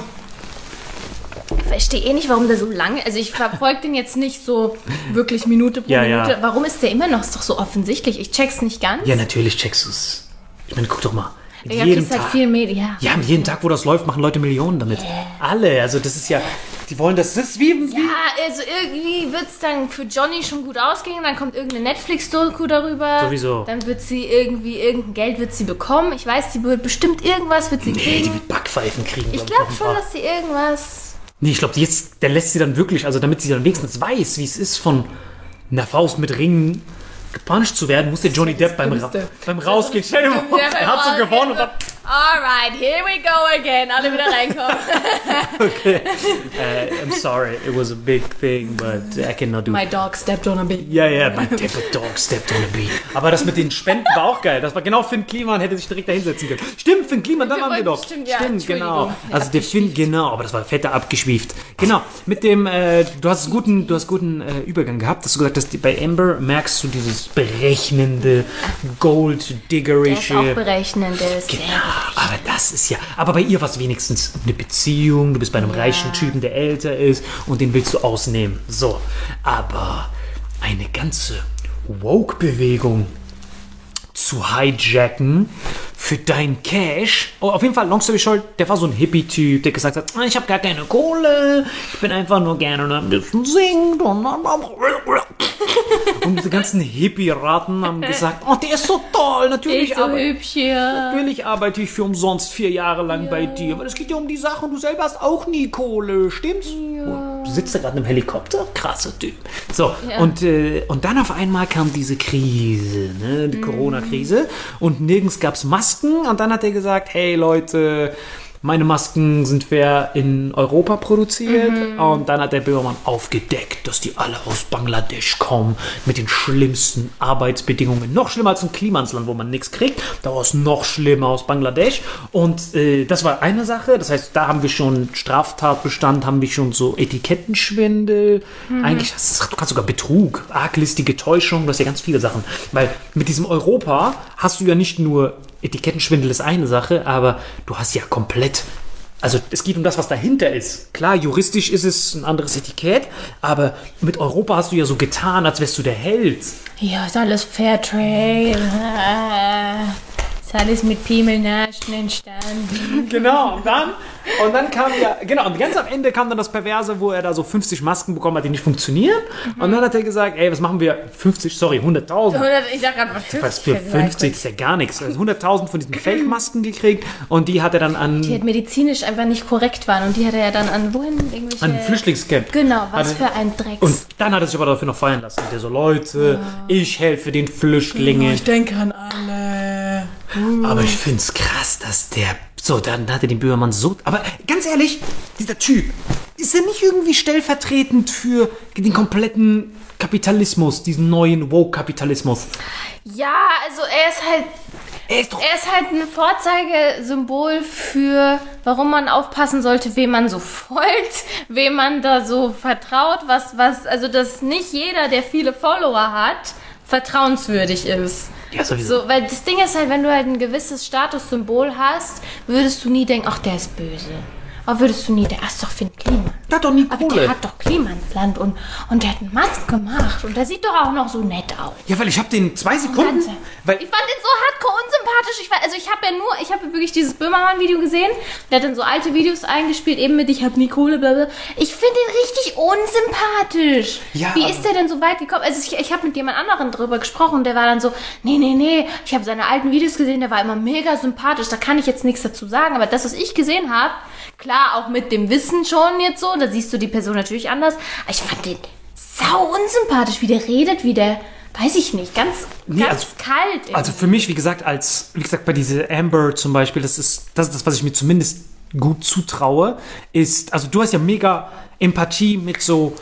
Ich verstehe eh nicht, warum der so lange. Also ich verfolge den jetzt nicht so wirklich Minute pro Ja, ja. Minute. Warum ist der immer noch? Ist doch so offensichtlich. Ich check's nicht ganz. Ja, natürlich checkst du es. Ich meine, guck doch mal. Mit ja, jedem halt Tag. viel Media. Ja, mit jedem Tag, wo das läuft, machen Leute Millionen damit. Alle. Also das ist ja, die wollen das, das ist wie, wie Ja, also irgendwie wird es dann für Johnny schon gut ausgehen, dann kommt irgendeine Netflix-Doku darüber. Sowieso. Dann wird sie irgendwie, irgendein Geld wird sie bekommen. Ich weiß, die wird bestimmt irgendwas wird sie Nee, die kriegen. wird Backpfeifen kriegen. Ich glaub glaube jeden schon, dass sie irgendwas... Nee, ich glaube, jetzt, der lässt sie dann wirklich, also damit sie dann wenigstens weiß, wie es ist, von einer Faust mit Ringen gepuncht zu werden, muss der Johnny Depp beim, Ra beim Rausgehen. Stell dir vor, er hat so gewonnen und dann, Alright, here we go again. Alle wieder reinkommen. *laughs* uh, I'm sorry, it was a big thing, but I cannot do My dog stepped on a bee. Ja, ja, my dog stepped on a bee. Aber das mit den Spenden war auch geil. Das war genau Finn Kliman, hätte sich direkt da hinsetzen können. Stimmt, Finn Kliman, da waren wir doch. stimmt, ja, genau. Entschuldigung. Also der Finn, genau, aber das war fetter abgeschwieft. Genau, mit dem, äh, du hast einen guten, du hast guten äh, Übergang gehabt, dass du gesagt hast, bei Amber merkst du dieses berechnende, Der ist auch gold-diggerische. berechnend. Der ist sehr Genau, aber das ist ja. Aber bei ihr war es wenigstens eine Beziehung. Du bist bei einem reichen Typen, der älter ist und den willst du ausnehmen. So. Aber eine ganze Woke-Bewegung zu hijacken für dein Cash. Oh, auf jeden Fall, long story short, der war so ein Hippie-Typ, der gesagt hat, "Ah, ich habe gar keine Kohle, ich bin einfach nur gerne ein bisschen singt und *laughs* und diese ganzen Hippie-Ratten haben gesagt, oh, der ist so toll, natürlich, so aber hübsch hier. Natürlich arbeite ich für umsonst vier Jahre lang bei dir, aber es geht ja um die Sache und du selber hast auch nie Kohle, stimmt's? Und du sitzt da gerade im Helikopter? Krasser Typ. So, und, äh, und dann auf einmal kam diese Krise, ne, die Corona-Krise und nirgends gab's Masken und dann hat er gesagt, hey Leute, meine Masken sind fair in Europa produziert und dann hat der Böhmermann aufgedeckt, dass die alle aus Bangladesch kommen mit den schlimmsten Arbeitsbedingungen. Noch schlimmer als ein Klimansland, wo man nichts kriegt. Da war es noch schlimmer aus Bangladesch. Und äh, das war eine Sache. Das heißt, da haben wir schon Straftatbestand, haben wir schon so Etikettenschwindel. Eigentlich, das ist, du kannst sogar Betrug, arglistige Täuschung, das ist ja ganz viele Sachen. Weil mit diesem Europa hast du ja nicht nur Etikettenschwindel ist eine Sache, aber du hast ja komplett. Also es geht um das, was dahinter ist. Klar, juristisch ist es ein anderes Etikett, aber mit Europa hast du ja so getan, als wärst du der Held. Ja, ist alles Fairtrade. Ist alles mit Piemelnaschen entstanden. *laughs* Genau, und dann, und dann kam ja, genau, und ganz am Ende kam dann das Perverse, wo er da so 50 Masken bekommen hat, die nicht funktionieren. Und dann hat er gesagt, ey, was machen wir? 50, sorry, 100.000. Ich sag gerade, was Was für 50 ist ja gar nichts. Also 100.000 von diesen *laughs* Fake-Masken gekriegt und die hat er dann an, Die halt medizinisch einfach nicht korrekt waren und die hat er ja dann an wohin irgendwelche. an ein Flüchtlingscamp. Genau, was für ein Drecks. Und dann hat er sich aber dafür noch feiern lassen. Der so, Leute, ich helfe den Flüchtlingen. denke an alle. Aber ich find's krass, dass der. So, dann hat er den Böhmermann so. Aber ganz ehrlich, dieser Typ, ist er nicht irgendwie stellvertretend für den kompletten Kapitalismus, diesen neuen Woke-Kapitalismus? Ja, also er ist halt. Er ist doch. Er ist halt ein Vorzeigesymbol für, warum man aufpassen sollte, wem man so folgt, *laughs* wem man da so vertraut, was, was, also dass nicht jeder, der viele Follower hat, vertrauenswürdig ist. Ja, sowieso. So, weil das Ding ist halt, wenn du halt ein gewisses Statussymbol hast, würdest du nie denken, ach, der ist böse. Aber würdest du nie, der ist doch Finn Kliman. Der hat doch nie Aber Kohle. der hat doch Klimansland und, und der hat einen Mask gemacht und der sieht doch auch noch so nett aus. Ja, weil ich habe den zwei Sekunden. Ganze. Weil, Ich fand den so hardcore unsympathisch. Ich war, also ich habe ja nur, ich habe wirklich dieses Böhmermann-Video gesehen. Der hat dann so alte Videos eingespielt, eben mit ich habe nie Kohle, bla bla. Ich finde den richtig unsympathisch. Ja, Wie aber- ist der denn so weit gekommen? Also ich, ich habe mit jemand anderen drüber gesprochen, der war dann so, nee, nee, nee, ich habe seine alten Videos gesehen, der war immer mega sympathisch. Da kann ich jetzt nichts dazu sagen, aber das, was ich gesehen habe, klar, auch mit dem Wissen schon jetzt so, da siehst du die Person natürlich anders. Aber ich fand den sau unsympathisch, wie der redet, wie der, weiß ich nicht, ganz, Nee, ganz also- kalt. irgendwie. also für mich, wie gesagt, als, wie gesagt, bei dieser Amber zum Beispiel, das ist, das ist das, was ich mir zumindest gut zutraue, ist, also du hast ja mega Empathie mit so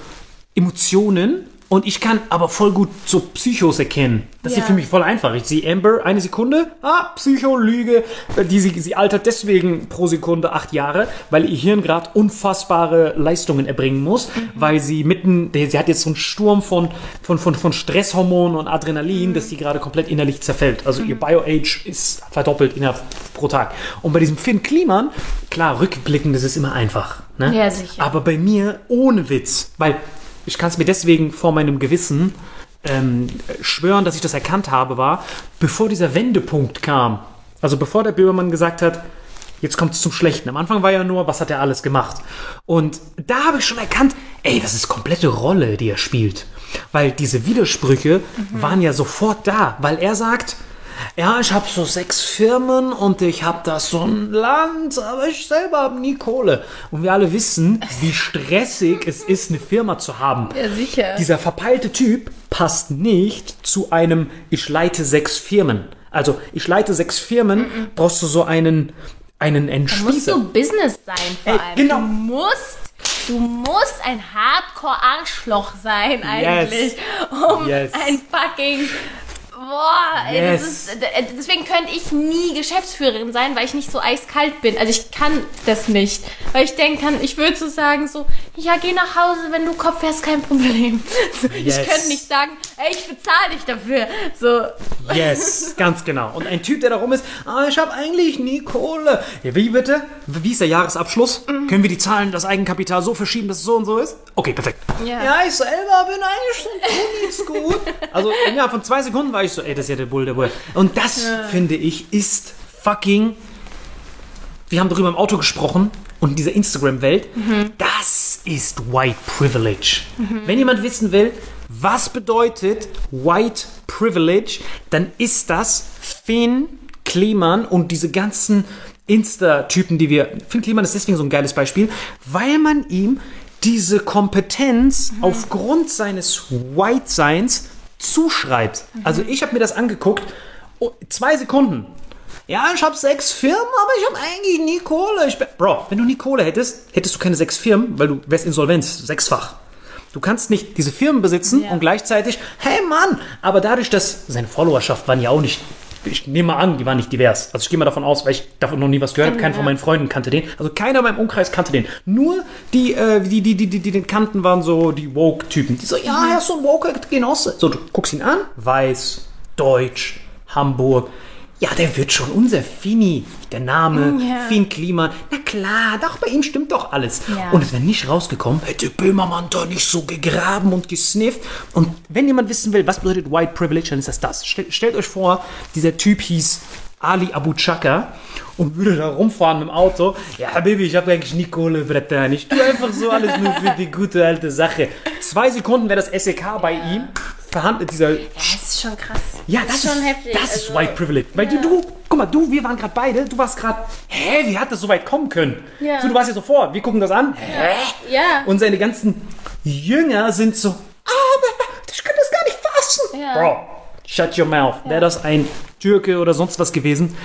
Emotionen und ich kann aber voll gut so Psychos erkennen. Das ist ja Ja. für mich voll einfach. Ich sehe Amber eine Sekunde, ah, Psycho, Lüge, die, sie, sie altert deswegen pro Sekunde acht Jahre, weil ihr Hirn gerade unfassbare Leistungen erbringen muss, weil sie mitten, sie hat jetzt so einen Sturm von, von, von, von Stresshormonen und Adrenalin, dass sie gerade komplett innerlich zerfällt. Also ihr Bio-Age ist verdoppelt innerhalb pro Tag. Und bei diesem Finn Kliman, klar, rückblickend, das ist immer einfach. Ne? Ja, sicher. Aber bei mir ohne Witz, weil ich kann es mir deswegen vor meinem Gewissen ähm, schwören, dass ich das erkannt habe, war, bevor dieser Wendepunkt kam, also bevor der Böhmermann gesagt hat, jetzt kommt es zum Schlechten. Am Anfang war ja nur, was hat er alles gemacht? Und da habe ich schon erkannt, ey, das ist komplette Rolle, die er spielt. Weil diese Widersprüche waren ja sofort da, weil er sagt, ja, ich habe so sechs Firmen und ich habe da so ein Land, aber ich selber habe nie Kohle. Und wir alle wissen, wie stressig es ist, eine Firma zu haben. Ja, sicher. Dieser verpeilte Typ passt nicht zu einem, ich leite sechs Firmen. Also, ich leite sechs Firmen, brauchst du so einen, einen musst Entspießer. du Business sein vor Ey, allem. genau. Du musst, du musst ein Hardcore-Arschloch sein eigentlich, um Yes. ein fucking Boah, ey, Yes. das ist, äh, deswegen könnte ich nie Geschäftsführerin sein, weil ich nicht so eiskalt bin. Also ich kann das nicht. Weil ich denken kann, ich würde so sagen, so, ja, geh nach Hause, wenn du Kopf hast, kein Problem. *laughs* So, Yes. Ich könnte nicht sagen, ey, ich bezahle dich dafür. So, Yes, ganz genau. Und ein Typ, der da rum ist, ah, ich habe eigentlich nie Kohle. Ja, wie bitte? Wie ist der Jahresabschluss? Mhm. Können wir die Zahlen, das Eigenkapital so verschieben, dass es so und so ist? Okay, perfekt. Ja. ja ich selber bin eigentlich so ziemlich gut. Also innerhalb von zwei Sekunden war ich so, ey, das ist ja der Bull, der Bull. Und das, finde ich, ist fucking... Wir haben darüber im Auto gesprochen und in dieser Instagram-Welt. Das ist White Privilege. Wenn jemand wissen will, was bedeutet White Privilege, dann ist das Finn Kliman und diese ganzen Insta-Typen, die wir. Finn Kliman ist deswegen so ein geiles Beispiel, weil man ihm diese Kompetenz aufgrund seines White-Seins zuschreibt. Also ich habe mir das angeguckt, oh, zwei Sekunden. Ja, ich habe sechs Firmen, aber ich habe eigentlich nie Kohle. Ich Bro, wenn du nie Kohle hättest, hättest du keine sechs Firmen, weil du wärst Insolvenz, sechsfach. Du kannst nicht diese Firmen besitzen Ja. und gleichzeitig, hey Mann, aber dadurch, dass seine Followerschaft waren ja auch nicht, ich nehme mal an, die waren nicht divers. Also ich gehe mal davon aus, weil ich davon noch nie was gehört habe, keiner von meinen Freunden kannte den. Also keiner in meinem Umkreis kannte den. Nur die, äh, die, die, die, die, die den kannten, waren so die Woke-Typen. Die so, ja, er ist so ein Woke-Genosse. So, du guckst ihn an, weiß, deutsch, Hamburg. Ja, der wird schon unser Fini. Der Name, Ja. Finn Kliman. Na klar, doch, bei ihm stimmt doch alles. Ja. Und es wäre nicht rausgekommen, hätte Böhmermann da nicht so gegraben und gesnifft. Und wenn jemand wissen will, was bedeutet White Privilege, dann ist das das. Stellt, stellt euch vor, dieser Typ hieß Ali Abu Chaka und würde da rumfahren mit dem Auto. Ja, Baby, ich habe eigentlich nie Kohle, Bretter. Ich tue einfach so alles nur für die gute alte Sache. Zwei Sekunden wäre das SEK bei ihm. Verhandelt dieser ja, das ist schon krass. ja, das, schon ist, heftig. das ist also- White Privilege. Weil du, du, guck mal, du, wir waren gerade beide, du warst gerade, hä, wie hat das so weit kommen können? Ja. So, du warst ja so vor, wir gucken das an, hä? Ja. Und seine ganzen Jünger sind so, ah, ich kann das gar nicht fassen. Ja. Bro, shut your mouth. Wäre das ein Türke oder sonst was gewesen,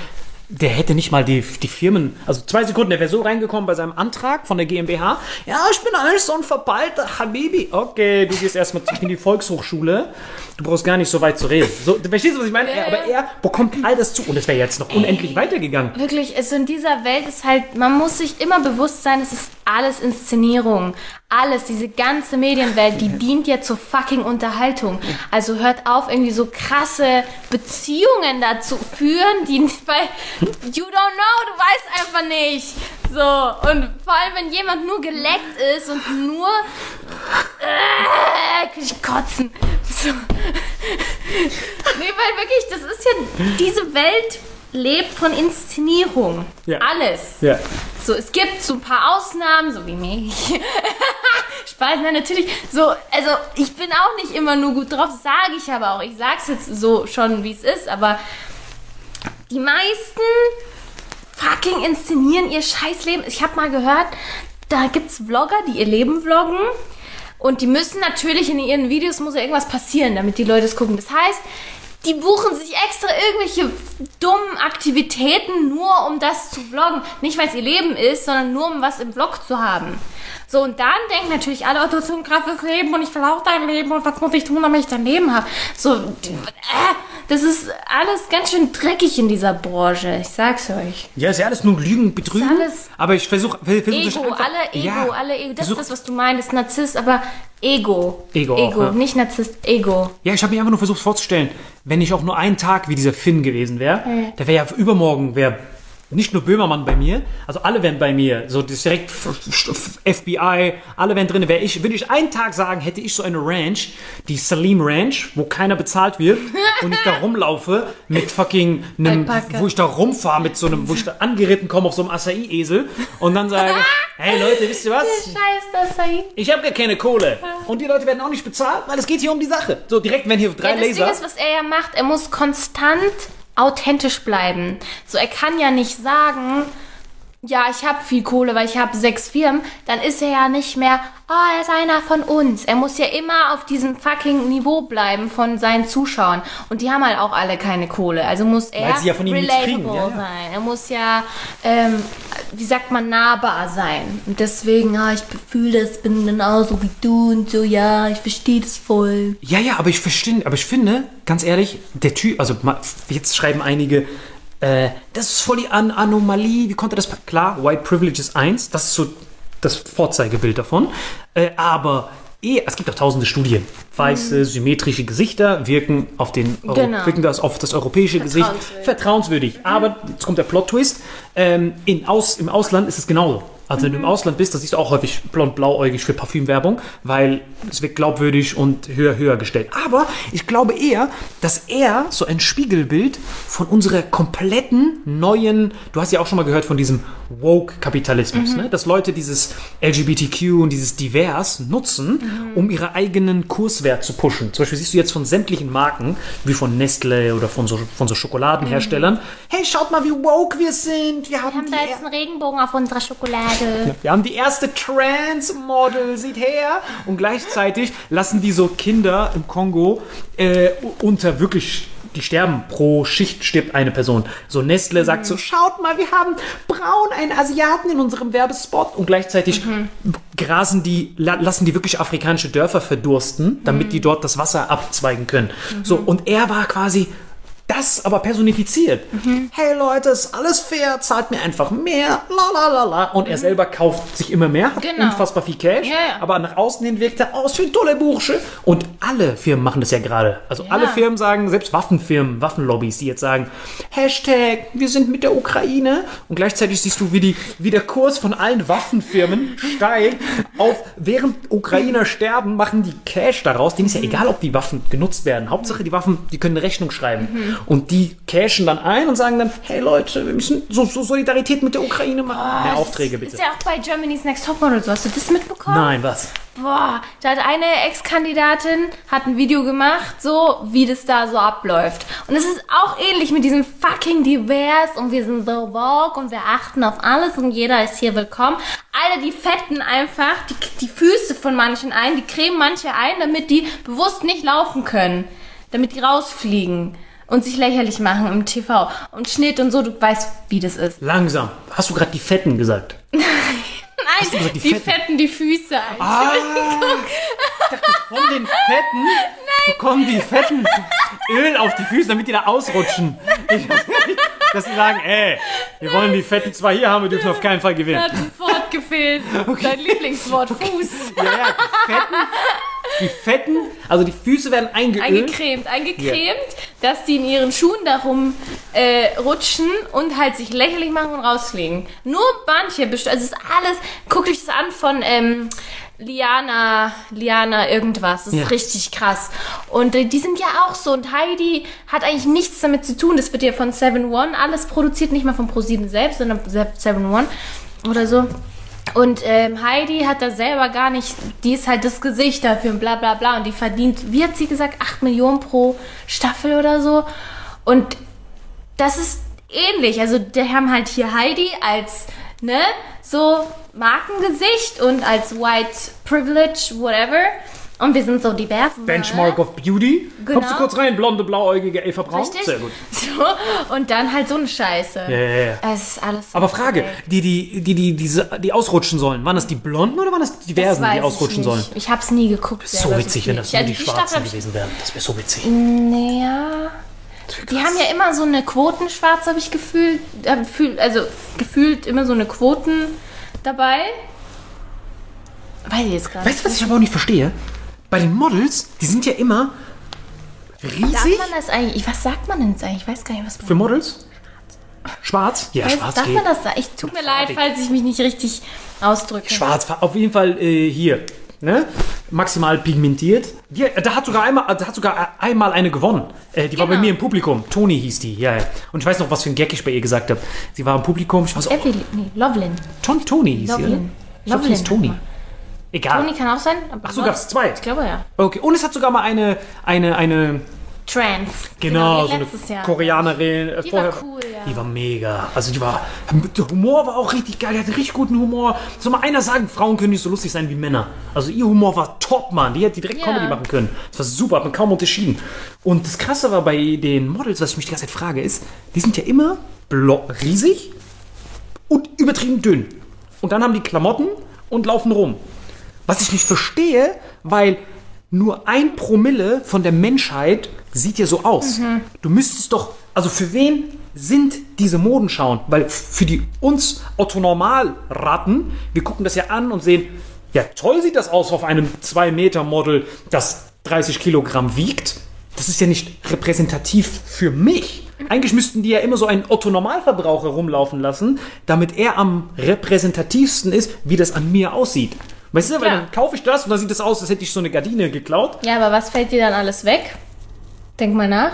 der hätte nicht mal die, die Firmen, also zwei Sekunden, der wäre so reingekommen bei seinem Antrag von der GmbH. Ja, ich bin eigentlich so ein verpeilter Habibi. Okay, du gehst erstmal in die Volkshochschule. Du brauchst gar nicht so weit zu reden. So, du verstehst, was ich meine? Er, aber er bekommt all das zu und es wäre jetzt noch unendlich weitergegangen. Wirklich, also in dieser Welt ist halt, man muss sich immer bewusst sein, es ist alles Inszenierung. Alles, diese ganze Medienwelt, die dient ja zur fucking Unterhaltung. Also hört auf, irgendwie so krasse Beziehungen dazu führen, die, weil you don't know, du weißt einfach nicht. So, und vor allem, wenn jemand nur geleckt ist und nur, äh, kann ich kotzen. So. nee, weil wirklich, das ist ja, diese Welt lebt von Inszenierung. Ja. Alles. Ja. So, es gibt so ein paar Ausnahmen, so wie mich. *laughs* Spaß, nein, natürlich. So, also ich bin auch nicht immer nur gut drauf, sage ich aber auch. Ich sag's jetzt so schon, wie es ist, aber die meisten fucking inszenieren ihr Scheißleben. Ich habe mal gehört, da gibt's Vlogger, die ihr Leben vloggen. Und die müssen natürlich in ihren Videos muss ja irgendwas passieren, damit die Leute es gucken. Das heißt, die buchen sich extra irgendwelche dummen Aktivitäten nur, um das zu vloggen. Nicht, weil es ihr Leben ist, sondern nur, um was im Vlog zu haben. So, und dann denken natürlich alle, oh, du hast so ein krasses Leben und ich will auch dein Leben und was muss ich tun, damit ich dein Leben habe. So, äh, das ist alles ganz schön dreckig in dieser Branche. Ich sag's euch. Ja, ist ja alles nur Lügen, Betrügen. Ist alles aber ich versuche. Versuch, Ego, alle Ego, ja, alle Ego. Das versuch- ist das, was du meinst. Narzisst, aber Ego. Ego auch, Ego, ja. nicht Narzisst, Ego. Ja, ich habe mir einfach nur versucht vorzustellen, wenn ich auch nur einen Tag wie dieser Finn gewesen wäre, der wäre ja übermorgen, wäre nicht nur Böhmermann bei mir, also alle wären bei mir, so das direkt FBI, alle wären drin. Wäre ich, würde ich einen Tag sagen, hätte ich so eine Ranch, die Salim Ranch, wo keiner bezahlt wird *laughs* und ich da rumlaufe mit fucking einem, Alpaka. wo ich da rumfahre mit so einem, wo ich da angeritten komme auf so einem Acai-Esel und dann sage, *laughs* hey Leute, wisst ihr was? Scheiß, das. Ich habe gar keine Kohle. Und die Leute werden auch nicht bezahlt, weil es geht hier um die Sache. So direkt, wenn hier drei Ja, das Laser. Ding ist, was er ja macht, er muss konstant authentisch bleiben. So, er kann ja nicht sagen, ja, ich habe viel Kohle, weil ich habe sechs Firmen, dann ist er ja nicht mehr, oh, er ist einer von uns. Er muss ja immer auf diesem fucking Niveau bleiben von seinen Zuschauern. Und die haben halt auch alle keine Kohle. Also muss er relatable ja, ja. sein. Er muss ja, ähm, wie sagt man, nahbar sein. Und deswegen, ah, ich fühle das, bin genauso wie du und so, ja, ich verstehe das voll. Ja, ja, aber ich verstehe, aber ich finde, ganz ehrlich, der Typ, also jetzt schreiben einige, äh, das ist voll die An Anomalie, wie konnte das, klar, White Privilege ist eins, das ist so das Vorzeigebild davon, äh, aber eh, es gibt auch tausende Studien. Weiße, symmetrische Gesichter wirken auf den Euro, Genau. wirken das auf das europäische Gesicht Vertrauenswürdig. vertrauenswürdig. Aber jetzt kommt der Plot-Twist. Ähm, in Aus, Im Ausland ist es genauso. Also wenn du im Ausland bist, da siehst du auch häufig blond-blauäugig für Parfümwerbung, weil es wird glaubwürdig und höher, höher gestellt. Aber ich glaube eher, dass er so ein Spiegelbild von unserer kompletten neuen, du hast ja auch schon mal gehört von diesem Woke-Kapitalismus, ne? dass Leute dieses LGBTQ und dieses Divers nutzen, um ihre eigenen Kurswert zu pushen. Zum Beispiel siehst du jetzt von sämtlichen Marken, wie von Nestle oder von so, von so Schokoladenherstellern, hey, schaut mal, wie woke wir sind. Wir haben, Wir haben da jetzt einen Regenbogen auf unserer Schokolade. wir haben die erste Trans-Model, sieht her. Und gleichzeitig lassen die so Kinder im Kongo äh, unter wirklich, die sterben. Pro Schicht stirbt eine Person. So Nestle sagt so, schaut mal, wir haben braun einen Asiaten in unserem Werbespot. Und gleichzeitig grasen die, la lassen die wirklich afrikanische Dörfer verdursten, damit die dort das Wasser abzweigen können. So, und er war quasi das aber personifiziert. Hey Leute, ist alles fair, zahlt mir einfach mehr, la la la la. Und er selber kauft sich immer mehr, hat Genau. unfassbar viel Cash, Ja, ja. aber nach außen hin wirkt er, oh, ist für ein toller Bursche. Und alle Firmen machen das ja gerade. Also alle Firmen sagen, selbst Waffenfirmen, Waffenlobbys, die jetzt sagen, Hashtag, wir sind mit der Ukraine. Und gleichzeitig siehst du, wie, die, wie der Kurs von allen Waffenfirmen *laughs* steigt. Auf, während Ukrainer sterben, machen die Cash daraus. Denen ist ja egal, ob die Waffen genutzt werden. Hauptsache, die Waffen, die können eine Rechnung schreiben. Und die cashen dann ein und sagen dann, hey Leute, wir müssen so, so Solidarität mit der Ukraine machen. Mehr Aufträge bitte. Ist ja auch bei Germany's Next Topmodel so. Hast du das mitbekommen? Nein, was? Boah, da hat eine Ex-Kandidatin hat ein Video gemacht, so wie das da so abläuft. Und es ist auch ähnlich mit diesem fucking divers und wir sind so woke und wir achten auf alles und jeder ist hier willkommen. Alle, die fetten einfach die, die Füße von manchen ein, die cremen manche ein, damit die bewusst nicht laufen können, damit die rausfliegen. Und sich lächerlich machen im TV und Schnitt und so, du weißt, wie das ist. Langsam. Hast du gerade die Fetten gesagt? *laughs* Nein, gesagt, die die, Fetten? fetten die Füße. Ah, ich dachte, von den Fetten *laughs* bekommen die Fetten Öl auf die Füße, damit die da ausrutschen. Ich, dass sie sagen, ey, wir wollen die Fetten zwar hier haben, wir dürfen auf keinen Fall gewinnen. Hat ein Wort gefehlt. Dein Lieblingswort, Fuß. Ja, ja, die Fetten, die Fetten, also die Füße werden eingeölt. Eingecremt, eingecremt, dass die in ihren Schuhen darum äh, rutschen und halt sich lächerlich machen und rausfliegen. Nur manche, also es ist alles, guckt euch das an von ähm, Liana, Liana irgendwas. Das ist Ja. richtig krass. Und äh, die sind ja auch so. Und Heidi hat eigentlich nichts damit zu tun. Das wird ja von 7 One alles produziert, nicht mal von Pro7 selbst, sondern 7 One oder so. Und ähm, Heidi hat da selber gar nicht, die ist halt das Gesicht dafür und bla bla bla. Und die verdient, wie hat sie gesagt, 8 Millionen pro Staffel oder so. Und das ist ähnlich. Also, die haben halt hier Heidi als, ne, so Markengesicht und als White Privilege, whatever. Und wir sind so divers. Benchmark of Beauty. Genau. Kommst du kurz rein? Blonde, blauäugige Eva Braun. Richtig? Sehr gut. *laughs* So, und dann halt so eine Scheiße. Ja, ja, ja. Es ist alles so Aber Frage, die, die, die, die, diese, die ausrutschen sollen, waren das die Blonden oder waren das die Das Diversen, weiß die ausrutschen sollen? Ich hab's nie geguckt. So selber witzig, wenn das nur die Staffel Schwarzen gewesen wären. Das wäre so witzig. Naja. Die haben ja immer so eine Quotenschwarz, habe ich gefühlt. Äh, gefühlt. Also gefühlt immer so eine Quoten dabei. Weiß ich jetzt gerade. Weißt du, was ich aber auch nicht verstehe? Bei den Models, die sind ja immer riesig man das eigentlich? Was sagt man denn jetzt eigentlich? Ich weiß gar nicht, was für Models. Schwarz? Ja, weiß, schwarz Darf geht. man das sagen? Ich tut mir leid, falls ich mich nicht richtig ausdrücke. Schwarz, auf jeden Fall äh, hier. Ne? Maximal pigmentiert. Die, da hat sogar einmal, da hat sogar einmal eine gewonnen. Äh, die war bei Genau. mir im Publikum. Toni hieß die. Ja, ja. Und ich weiß noch, was für ein Gag ich bei ihr gesagt habe. Sie war im Publikum. Ich weiß auch. Evelyn, nee, Lovelin. Ton, Toni hieß sie. Lovelin. Ich glaube, sie hieß Lovelin. Toni. Egal. Toni kann auch sein. Ach so, gab's zwei. Ich glaube ja. Okay. Und es hat sogar mal eine, eine, eine, Trans. genau, die so eine Jahr. Koreanerin. äh, Die war cool, ja. Die war mega. Also die war, der Humor war auch richtig geil. Die hatte richtig guten Humor. Soll mal einer sagen, Frauen können nicht so lustig sein wie Männer. Also ihr Humor war top, Mann. Die hätte direkt Ja. Comedy machen können. Das war super, hat man kaum unterschieden. Und das Krasse war bei den Models, was ich mich die ganze Zeit frage, ist, die sind ja immer riesig und übertrieben dünn. Und dann haben die Klamotten und laufen rum. Was ich nicht verstehe, weil nur ein Promille von der Menschheit sieht ja so aus. Du müsstest doch, also für wen sind diese Modenschauen? Weil für die uns Otto-Normal-Ratten, wir gucken das ja an und sehen, ja toll sieht das aus auf einem 2-Meter-Model, das 30 Kilogramm wiegt. Das ist ja nicht repräsentativ für mich. Eigentlich müssten die ja immer so einen Otto-Normalverbraucher rumlaufen lassen, damit er am repräsentativsten ist, wie das an mir aussieht. Weißt du, weil dann kaufe ich das und dann sieht das aus, als hätte ich so eine Gardine geklaut. Ja, aber was fällt dir dann alles weg? Denk mal nach.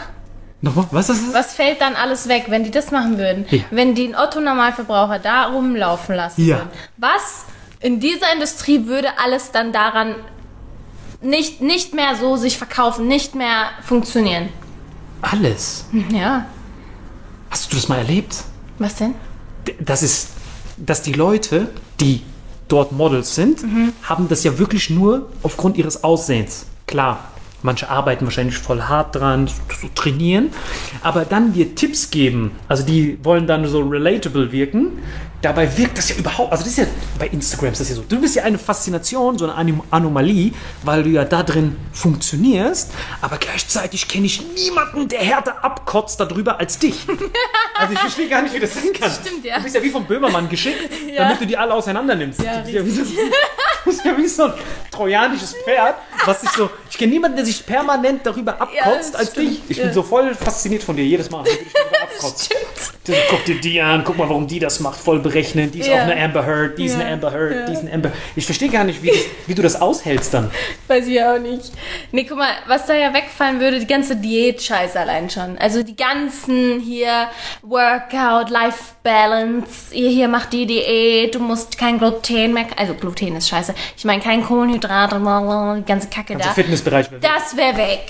Nochmal, was ist das? Was fällt dann alles weg, wenn die das machen würden? Ja. Wenn die einen Otto-Normalverbraucher da rumlaufen lassen Ja. würden. Was in dieser Industrie würde alles dann daran nicht, nicht mehr so sich verkaufen, nicht mehr funktionieren? Alles. Ja. Hast du das mal erlebt? Was denn? Das ist, dass die Leute, die dort Models sind, haben das ja wirklich nur aufgrund ihres Aussehens. Klar, manche arbeiten wahrscheinlich voll hart dran, so trainieren, aber dann dir Tipps geben, also die wollen dann so relatable wirken. Dabei wirkt das ja überhaupt, also das ist ja bei Instagram ist das ja so. Du bist ja eine Faszination, so eine Anomalie, weil du ja da drin funktionierst, aber gleichzeitig kenne ich niemanden, der härter abkotzt darüber als dich. *laughs* Also ich verstehe gar nicht, wie das sein kann. Stimmt, ja. Du bist ja wie vom Böhmermann geschickt, *laughs* damit du die alle auseinander nimmst. Ja, *laughs* *laughs* du, bist ja wie so, ja ein trojanisches Pferd, was sich so. Ich kenne niemanden, der sich permanent darüber abkotzt das als stimmt, dich. Ich ja. bin so voll fasziniert von dir jedes Mal, du *laughs* guck dir die an, guck mal, warum die das macht, voll berechnen. Die ist Ja. auch eine Amber Heard, die ist Ja. eine Amber Heard, Ja. die ist eine Amber. Ich verstehe gar nicht, wie, das, wie du das aushältst dann. Weiß ich auch nicht. Nee, guck mal, was da ja wegfallen würde, die ganze Diät-Scheiße allein schon. Also die ganzen hier Workout, Life Balance, ihr hier macht die Diät, du musst kein Gluten mehr, also Gluten ist scheiße. Ich meine kein Kohlenhydrat, die ganze Kacke Also da. Fitnessbereich. Das wäre weg.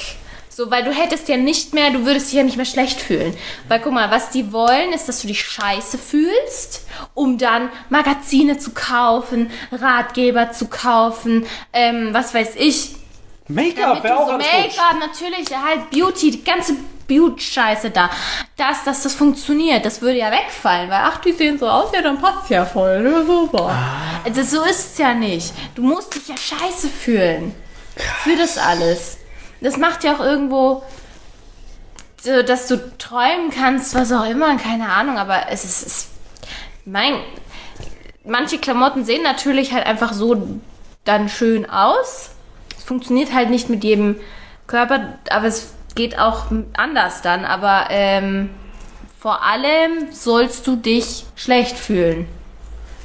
So, weil du hättest ja nicht mehr, du würdest dich ja nicht mehr schlecht fühlen. Weil guck mal, was die wollen, ist, dass du dich scheiße fühlst, um dann Magazine zu kaufen, Ratgeber zu kaufen, ähm, was weiß ich. Make-up wäre auch so. Make-up, natürlich, halt Beauty, die ganze Dispute-Scheiße da. Das, dass das funktioniert, das würde ja wegfallen, weil ach, die sehen so aus, ja, dann passt ja voll. Ja, super. Also, so ist es ja nicht. Du musst dich ja scheiße fühlen. Für das alles. Das macht ja auch irgendwo, so, dass du träumen kannst, was auch immer, keine Ahnung, aber es ist, es, mein, manche Klamotten sehen natürlich halt einfach so dann schön aus. Es funktioniert halt nicht mit jedem Körper, aber es geht auch anders dann. Aber ähm, vor allem sollst du dich schlecht fühlen.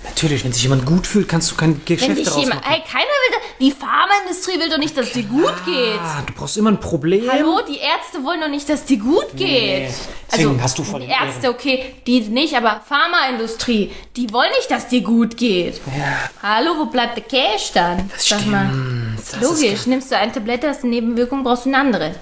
Natürlich, wenn sich jemand gut fühlt, kannst du kein Wenn Geschäft dich daraus jemand, machen. ey, keiner will, da- die Pharmaindustrie will doch nicht, dass dir gut geht. Ah, du brauchst immer ein Problem. Hallo, die Ärzte wollen doch nicht, dass dir gut geht. Also, Deswegen hast du voll den Ärzte, okay, die nicht, aber Pharmaindustrie, die wollen nicht, dass dir gut geht. Hallo, wo bleibt der Cash dann? Das Sag stimmt. mal. Das Logisch, nimmst du eine Tablette, hast eine Nebenwirkung, brauchst du eine andere.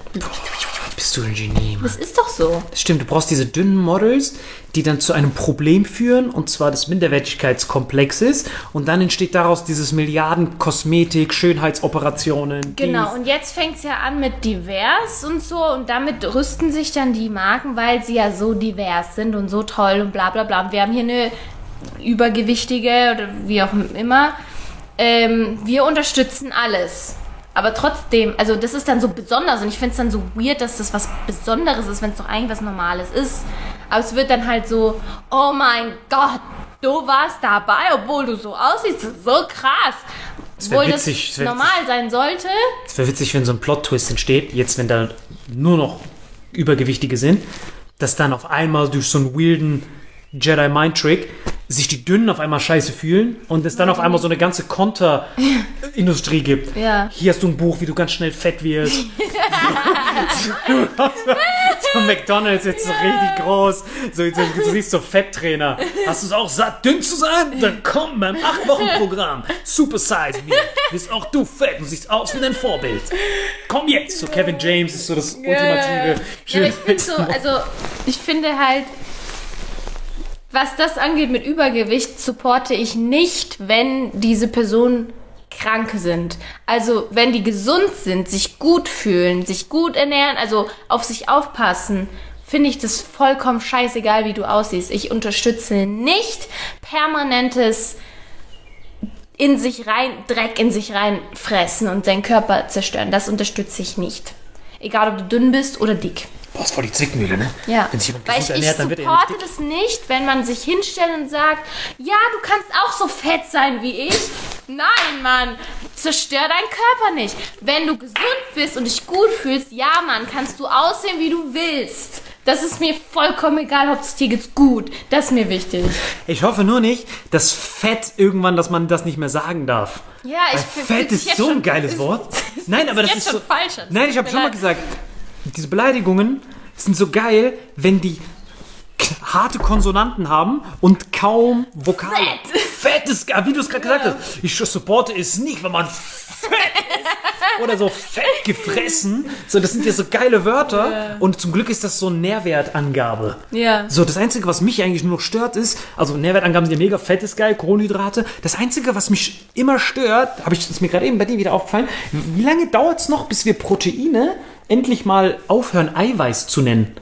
Bist du ein Genie, Mann. Das ist doch so. Das stimmt, du brauchst diese dünnen Models, die dann zu einem Problem führen, und zwar des Minderwertigkeitskomplexes. Und dann entsteht daraus dieses Milliarden Kosmetik, Schönheitsoperationen. Genau, dies. und jetzt fängt es ja an mit divers und so und damit rüsten sich dann die Marken, weil sie ja so divers sind und so toll und bla bla bla. Und wir haben hier eine übergewichtige oder wie auch immer. Ähm, wir unterstützen alles. Aber trotzdem, also das ist dann so besonders und ich finde es dann so weird, dass das was Besonderes ist, wenn es doch eigentlich was Normales ist. Aber es wird dann halt so, oh mein Gott, du warst dabei, obwohl du so aussiehst, das ist so krass. Obwohl witzig, das es wär- normal sein sollte. Es wäre witzig, wenn so ein Plot-Twist entsteht, jetzt wenn da nur noch Übergewichtige sind, dass dann auf einmal durch so einen weirden Jedi-Mind-Trick sich die Dünnen auf einmal scheiße fühlen und es dann auf einmal so eine ganze Konter-Industrie gibt. Ja. Hier hast du ein Buch, wie du ganz schnell fett wirst. *laughs* so McDonalds jetzt so richtig groß. So, so, du siehst so Fetttrainer. Hast du es auch satt, dünn zu sein? Dann komm beim 8-Wochen-Programm. Super Size Me. Bist auch du fett und siehst aus wie dein Vorbild. Komm jetzt. So Kevin James ist so das ultimative Ja, ich finde so, also ich finde halt, was das angeht mit Übergewicht, supporte ich nicht, wenn diese Personen krank sind. Also wenn die gesund sind, sich gut fühlen, sich gut ernähren, also auf sich aufpassen, finde ich das vollkommen scheißegal, wie du aussiehst. Ich unterstütze nicht permanentes in sich rein, Dreck in sich reinfressen und seinen Körper zerstören. Das unterstütze ich nicht. Egal, ob du dünn bist oder dick. Boah, ist voll die Zwickmühle, ne? Ja, Wenn sich jemand weil ich, ich ernährt, dann wird er supporte das nicht, wenn man sich hinstellt und sagt, ja, du kannst auch so fett sein wie ich. Nein, Mann, zerstör deinen Körper nicht. Wenn du gesund bist und dich gut fühlst, ja, Mann, kannst du aussehen, wie du willst. Das ist mir vollkommen egal, Hauptsache dir geht's gut. Das ist mir wichtig. Ich hoffe nur nicht, dass Fett irgendwann, dass man das nicht mehr sagen darf. Ja, ich Weil Fett ist so ein geiles Wort. *laughs* Nein, aber das ist so. falsch an. Nein, ich habe schon mal gesagt, diese Beleidigungen sind so geil, wenn die harte Konsonanten haben und kaum Vokale. Fett. Fett ist, geil, wie du es gerade gesagt hast. Ich supporte es nicht, wenn man fett ist. Oder so fett gefressen. So, das sind ja so geile Wörter. Und zum Glück ist das so eine Nährwertangabe. Ja. So, das Einzige, was mich eigentlich nur noch stört, ist, also Nährwertangaben sind ja mega, Fett ist geil, Kohlenhydrate. Das Einzige, was mich immer stört, habe ich das mir gerade eben bei dir wieder aufgefallen, wie lange dauert es noch, bis wir Proteine endlich mal aufhören, Eiweiß zu nennen?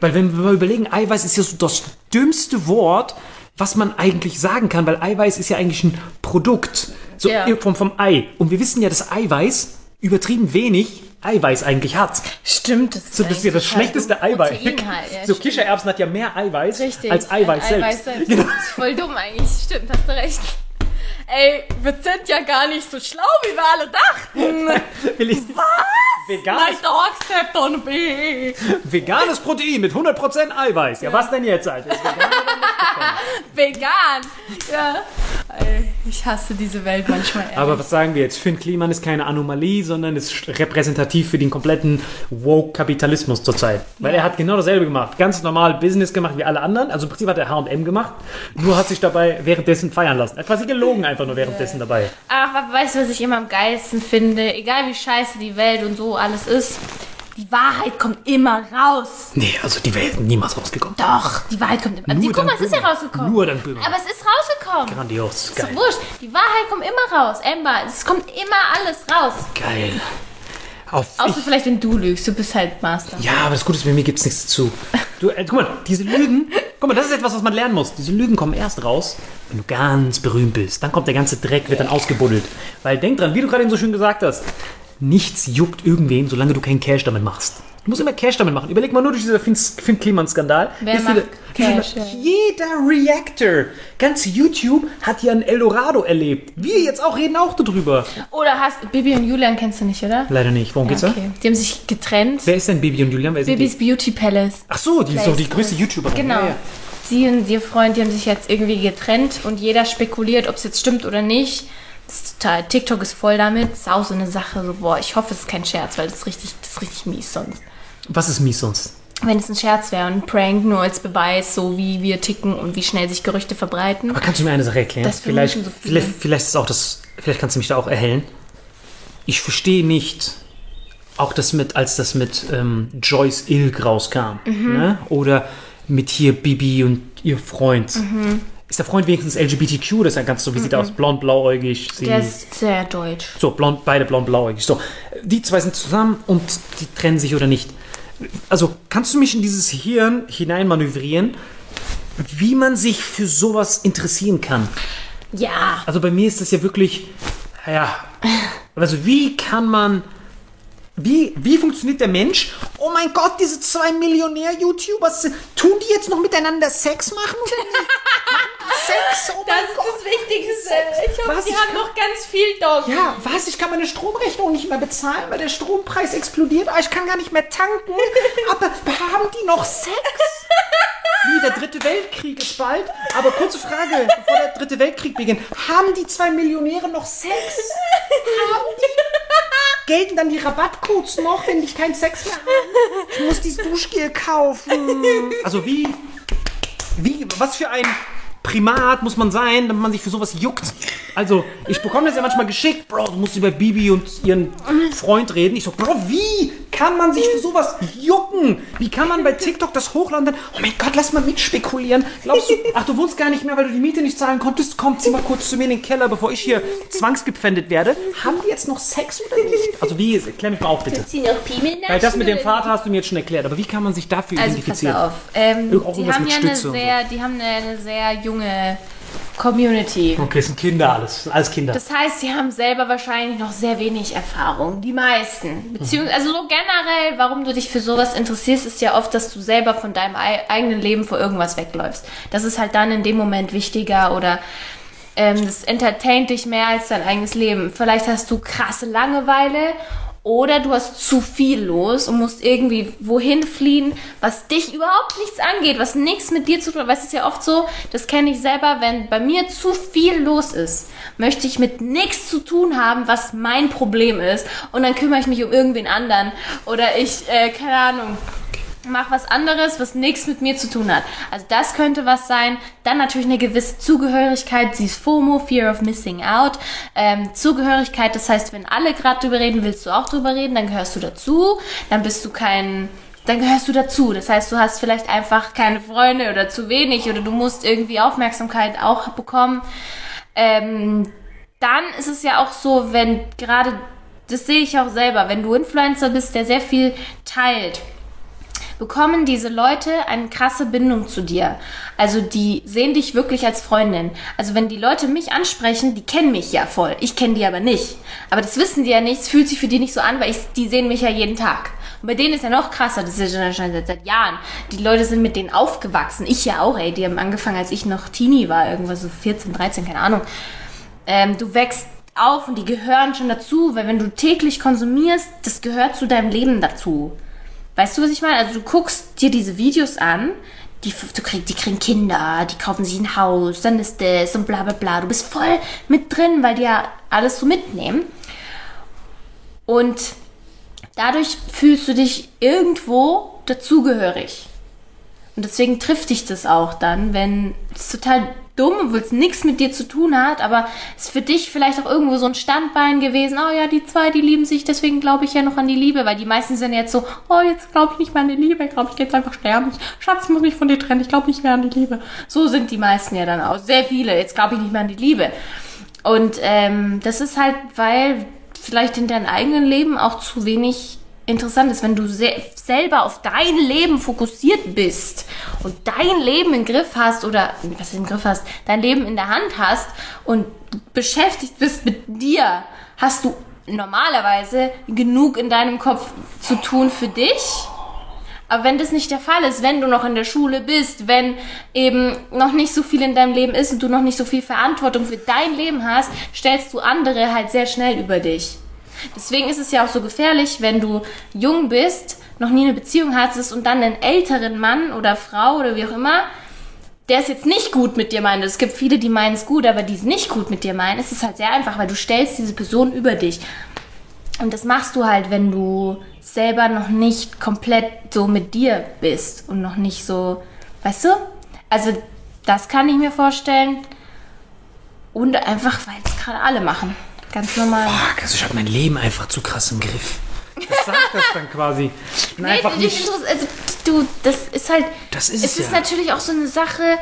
Weil wenn wir mal überlegen, Eiweiß ist ja so das dümmste Wort, was man eigentlich sagen kann, weil Eiweiß ist ja eigentlich ein Produkt so Ja. vom, vom Ei. Und wir wissen ja, dass Eiweiß übertrieben wenig Eiweiß eigentlich hat. Stimmt, das ist, So, das ist ja das schlechteste. Eiweiß. Halt, ja, so stimmt. Kichererbsen hat ja mehr Eiweiß Richtig. als Eiweiß selbst. Eiweiß selbst. Genau. Das ist voll dumm eigentlich. Stimmt, hast du recht. Ey, wir sind ja gar nicht so schlau, wie wir alle dachten. *laughs* Will ich- Veganes, done be. veganes Protein mit 100% Eiweiß. Ja, was denn jetzt, Alter? Ist vegan? *laughs* Vegan. Ja. Ey, ich hasse diese Welt manchmal. ehrlich. Aber was sagen wir jetzt? Finn Kliman ist keine Anomalie, sondern ist repräsentativ für den kompletten Woke-Kapitalismus zurzeit. Weil er hat genau dasselbe gemacht. Ganz normal Business gemacht wie alle anderen. Also im Prinzip hat er H&M gemacht. Nur hat sich dabei währenddessen feiern lassen. Er hat quasi gelogen einfach nur währenddessen dabei. Ach, aber weißt du, was ich immer am geilsten finde? Egal wie scheiße die Welt und so alles ist, die Wahrheit kommt immer raus. Nee, also die wäre niemals rausgekommen. Doch, die Wahrheit kommt immer. Nur Die, guck mal, es ist ja rausgekommen. Nur dank Böhmer. Aber es ist rausgekommen. Grandios. Ist Geil. doch wurscht. Die Wahrheit kommt immer raus. Amber, es kommt immer alles raus. Geil. Auf, Außer ich, vielleicht, wenn du lügst. Du bist halt Master. ja, aber das Gute ist, bei mir gibt es nichts dazu. Du, äh, guck mal, diese Lügen, guck mal, das ist etwas, was man lernen muss. Diese Lügen kommen erst raus, wenn du ganz berühmt bist. Dann kommt der ganze Dreck, wird dann ausgebuddelt. Weil denk dran, wie du gerade eben so schön gesagt hast, nichts juckt irgendwen, solange du keinen Cash damit machst. Du musst immer Cash damit machen. Überleg mal nur durch diesen Finn, Kliman-Skandal. Wer macht Cash. Jeder Reactor, ganz YouTube hat ja ein Eldorado erlebt. Wir jetzt auch reden auch darüber. Oder hast Bibi und Julian kennst du nicht, oder? Leider nicht. Worum geht's da? Okay. Die haben sich getrennt. Wer ist denn Bibi und Julian? Wer Bibis? Beauty Palace. Ach so, die ist doch die größte YouTuberin. Genau. Ja, ja. Sie und ihr Freund, die haben sich jetzt irgendwie getrennt und jeder spekuliert, ob es jetzt stimmt oder nicht. Das ist total, TikTok ist voll damit. Das ist auch so eine Sache, so, boah, ich hoffe, es ist kein Scherz, weil das ist richtig, das ist richtig mies sonst. Was ist mies sonst? Wenn es ein Scherz wäre und ein Prank nur als Beweis, so wie wir ticken und wie schnell sich Gerüchte verbreiten. Aber kannst du mir eine Sache erklären? Das vielleicht, so vielleicht, vielleicht ist auch das, vielleicht kannst du mich da auch erhellen. Ich verstehe nicht, auch das mit, als das mit ähm, Joyce Ilk rauskam, Mhm. ne? oder mit hier Bibi und ihr Freund. Mhm. Ist der Freund wenigstens LGBTQ? Das ist ja ganz so, wie sieht er aus? Blond, blauäugig. Sie, Der ist sehr deutsch. so, blond, beide blond, blauäugig. So, die zwei sind zusammen und die trennen sich oder nicht. Also, kannst du mich in dieses Hirn hineinmanövrieren, wie man sich für sowas interessieren kann? Ja. Also bei mir ist das ja wirklich, ja, also wie kann man, wie, wie funktioniert der Mensch? Oh mein Gott, diese zwei Millionär-YouTubers, tun die jetzt noch miteinander Sex machen? Sex? Oh mein Gott. das Wichtigste. Ich hoffe, Was? die Ich haben kann- noch ganz viel Dog. Ja, was? Ich kann meine Stromrechnung nicht mehr bezahlen, weil der Strompreis explodiert. Ah, ich kann gar nicht mehr tanken. Aber haben die noch Sex? Wie, der dritte Weltkrieg ist bald. Aber kurze Frage, bevor der dritte Weltkrieg beginnt. Haben die zwei Millionäre noch Sex? Haben die? Gelten dann die Rabattcodes noch, wenn die keinen Sex mehr haben? Ich muss dieses Duschgel kaufen. Also wie, wie, was für ein Primat muss man sein, damit man sich für sowas juckt? Also, ich bekomme das ja manchmal geschickt, Bro, du musst über Bibi und ihren Freund reden. Ich so, Bro, wie kann man sich für sowas jucken? Wie kann man bei TikTok das hochladen? Oh mein Gott, lass mal mitspekulieren. Glaubst du, ach, du wohnst gar nicht mehr, weil du die Miete nicht zahlen konntest? Komm, zieh mal kurz zu mir in den Keller, bevor ich hier zwangsgepfändet werde. Haben die jetzt noch Sex oder nicht? Also, wie, klär mich mal auf, bitte. Sie noch Piemel Weil das mit dem Vater hast du mir jetzt schon erklärt, aber wie kann man sich dafür Also pass identifizieren? auf. Ähm, die haben ja eine so. sehr, die haben eine, eine sehr junge Community. Okay, es sind Kinder alles. Alles Kinder. Das heißt, sie haben selber wahrscheinlich noch sehr wenig Erfahrung. Die meisten. Beziehungsweise, also so generell, warum du dich für sowas interessierst, ist ja oft, dass du selber von deinem ei- eigenen Leben vor irgendwas wegläufst. Das ist halt dann in dem Moment wichtiger oder ähm, das entertaint dich mehr als dein eigenes Leben. Vielleicht hast du krasse Langeweile oder du hast zu viel los und musst irgendwie wohin fliehen, was dich überhaupt nichts angeht, was nichts mit dir zu tun hat. Weil es ist ja oft so, das kenne ich selber, wenn bei mir zu viel los ist, möchte ich mit nichts zu tun haben, was mein Problem ist. Und dann kümmere ich mich um irgendwen anderen. Oder ich, äh, keine Ahnung, mach was anderes, was nichts mit mir zu tun hat. Also das könnte was sein. Dann natürlich eine gewisse Zugehörigkeit, sie ist FOMO, Fear of Missing Out. Ähm, Zugehörigkeit, das heißt, wenn alle gerade drüber reden, willst du auch drüber reden, dann gehörst du dazu. Dann bist du kein dann gehörst du dazu. Das heißt, du hast vielleicht einfach keine Freunde oder zu wenig oder du musst irgendwie Aufmerksamkeit auch bekommen. Ähm, dann ist es ja auch so, wenn gerade, das sehe ich auch selber, wenn du Influencer bist, der sehr viel teilt, bekommen diese Leute eine krasse Bindung zu dir. Also die sehen dich wirklich als Freundin. Also wenn die Leute mich ansprechen, die kennen mich ja voll. Ich kenne die aber nicht. Aber das wissen die ja nicht. Es fühlt sich für die nicht so an, weil ich, die sehen mich ja jeden Tag. Und bei denen ist ja noch krasser. Das ist ja schon seit, seit Jahren. Die Leute sind mit denen aufgewachsen. Ich ja auch, ey. Die haben angefangen, als ich noch Teenie war. Irgendwas so 14, 13, keine Ahnung. Ähm, du wächst auf und die gehören schon dazu, weil wenn du täglich konsumierst, das gehört zu deinem Leben dazu. Weißt du, was ich meine? Also du guckst dir diese Videos an, die, du krieg, die kriegen Kinder, die kaufen sich ein Haus, dann ist das und bla bla bla. Du bist voll mit drin, weil die ja alles so mitnehmen. Und dadurch fühlst du dich irgendwo dazugehörig. Und deswegen trifft dich das auch dann, wenn es total dumm, obwohl es nichts mit dir zu tun hat, aber es ist für dich vielleicht auch irgendwo so ein Standbein gewesen. Oh ja, die zwei, die lieben sich, deswegen glaube ich ja noch an die Liebe, weil die meisten sind jetzt so, oh, jetzt glaube ich nicht mehr an die Liebe, ich glaube, ich gehe jetzt einfach sterben. Schatz, ich muss mich von dir trennen, ich glaube nicht mehr an die Liebe. So sind die meisten ja dann auch. Sehr viele, jetzt glaube ich nicht mehr an die Liebe. Und ähm, das ist halt, weil vielleicht in deinem eigenen Leben auch zu wenig interessant ist, wenn du se selber auf dein Leben fokussiert bist und dein Leben im Griff hast oder was im Griff hast, dein Leben in der Hand hast und beschäftigt bist mit dir, hast du normalerweise genug in deinem Kopf zu tun für dich. Aber wenn das nicht der Fall ist, wenn du noch in der Schule bist, wenn eben noch nicht so viel in deinem Leben ist und du noch nicht so viel Verantwortung für dein Leben hast, stellst du andere halt sehr schnell über dich. Deswegen ist es ja auch so gefährlich, wenn du jung bist, noch nie eine Beziehung hattest und dann einen älteren Mann oder Frau oder wie auch immer, der es jetzt nicht gut mit dir meint. Es gibt viele, die meinen es gut, aber die es nicht gut mit dir meinen. Es ist halt sehr einfach, weil du stellst diese Person über dich. Und das machst du halt, wenn du selber noch nicht komplett so mit dir bist und noch nicht so, weißt du? Also das kann ich mir vorstellen. Und einfach, weil es gerade alle machen. Ganz normal. Fuck, also ich habe mein Leben einfach zu krass im Griff. Das sagt das dann quasi. Ich bin einfach dich nicht. also, du, das ist halt. Das ist es es ist ja. natürlich auch so eine Sache.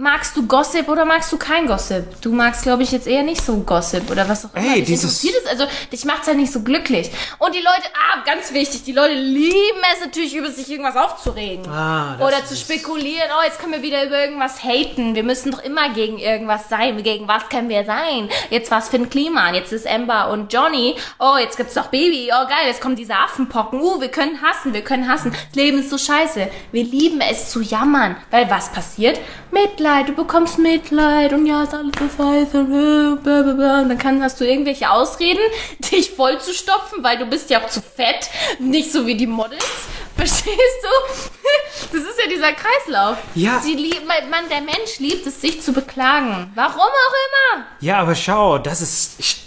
Magst du Gossip oder magst du kein Gossip? Du magst, glaube ich, jetzt eher nicht so Gossip oder was auch immer. Ey, dich dieses- es, also dich macht's halt nicht so glücklich. Und die Leute, ah, ganz wichtig, die Leute lieben es natürlich, über sich irgendwas aufzuregen. Ah, das oder zu spekulieren, oh, jetzt können wir wieder über irgendwas haten. Wir müssen doch immer gegen irgendwas sein. Gegen was können wir sein? Jetzt was für ein Klima. Jetzt ist Amber und Johnny. Oh, jetzt gibt's doch Baby. Oh, geil, jetzt kommen diese Affenpocken. Uh, wir können hassen, wir können hassen. Das Leben ist so scheiße. Wir lieben es zu jammern. Weil was passiert? Mitleid. Du bekommst Mitleid. Und ja, ist alles so scheiße. Und, dann kann, hast du irgendwelche Ausreden, *laughs* dich voll zu stopfen, weil du bist ja auch zu fett. Nicht so wie die Models. *laughs* Verstehst du? *laughs* Das ist ja dieser Kreislauf. Ja. Lieb, man, man, der Mensch liebt es, sich zu beklagen. Warum auch immer. Ja, aber schau, das ist. Ich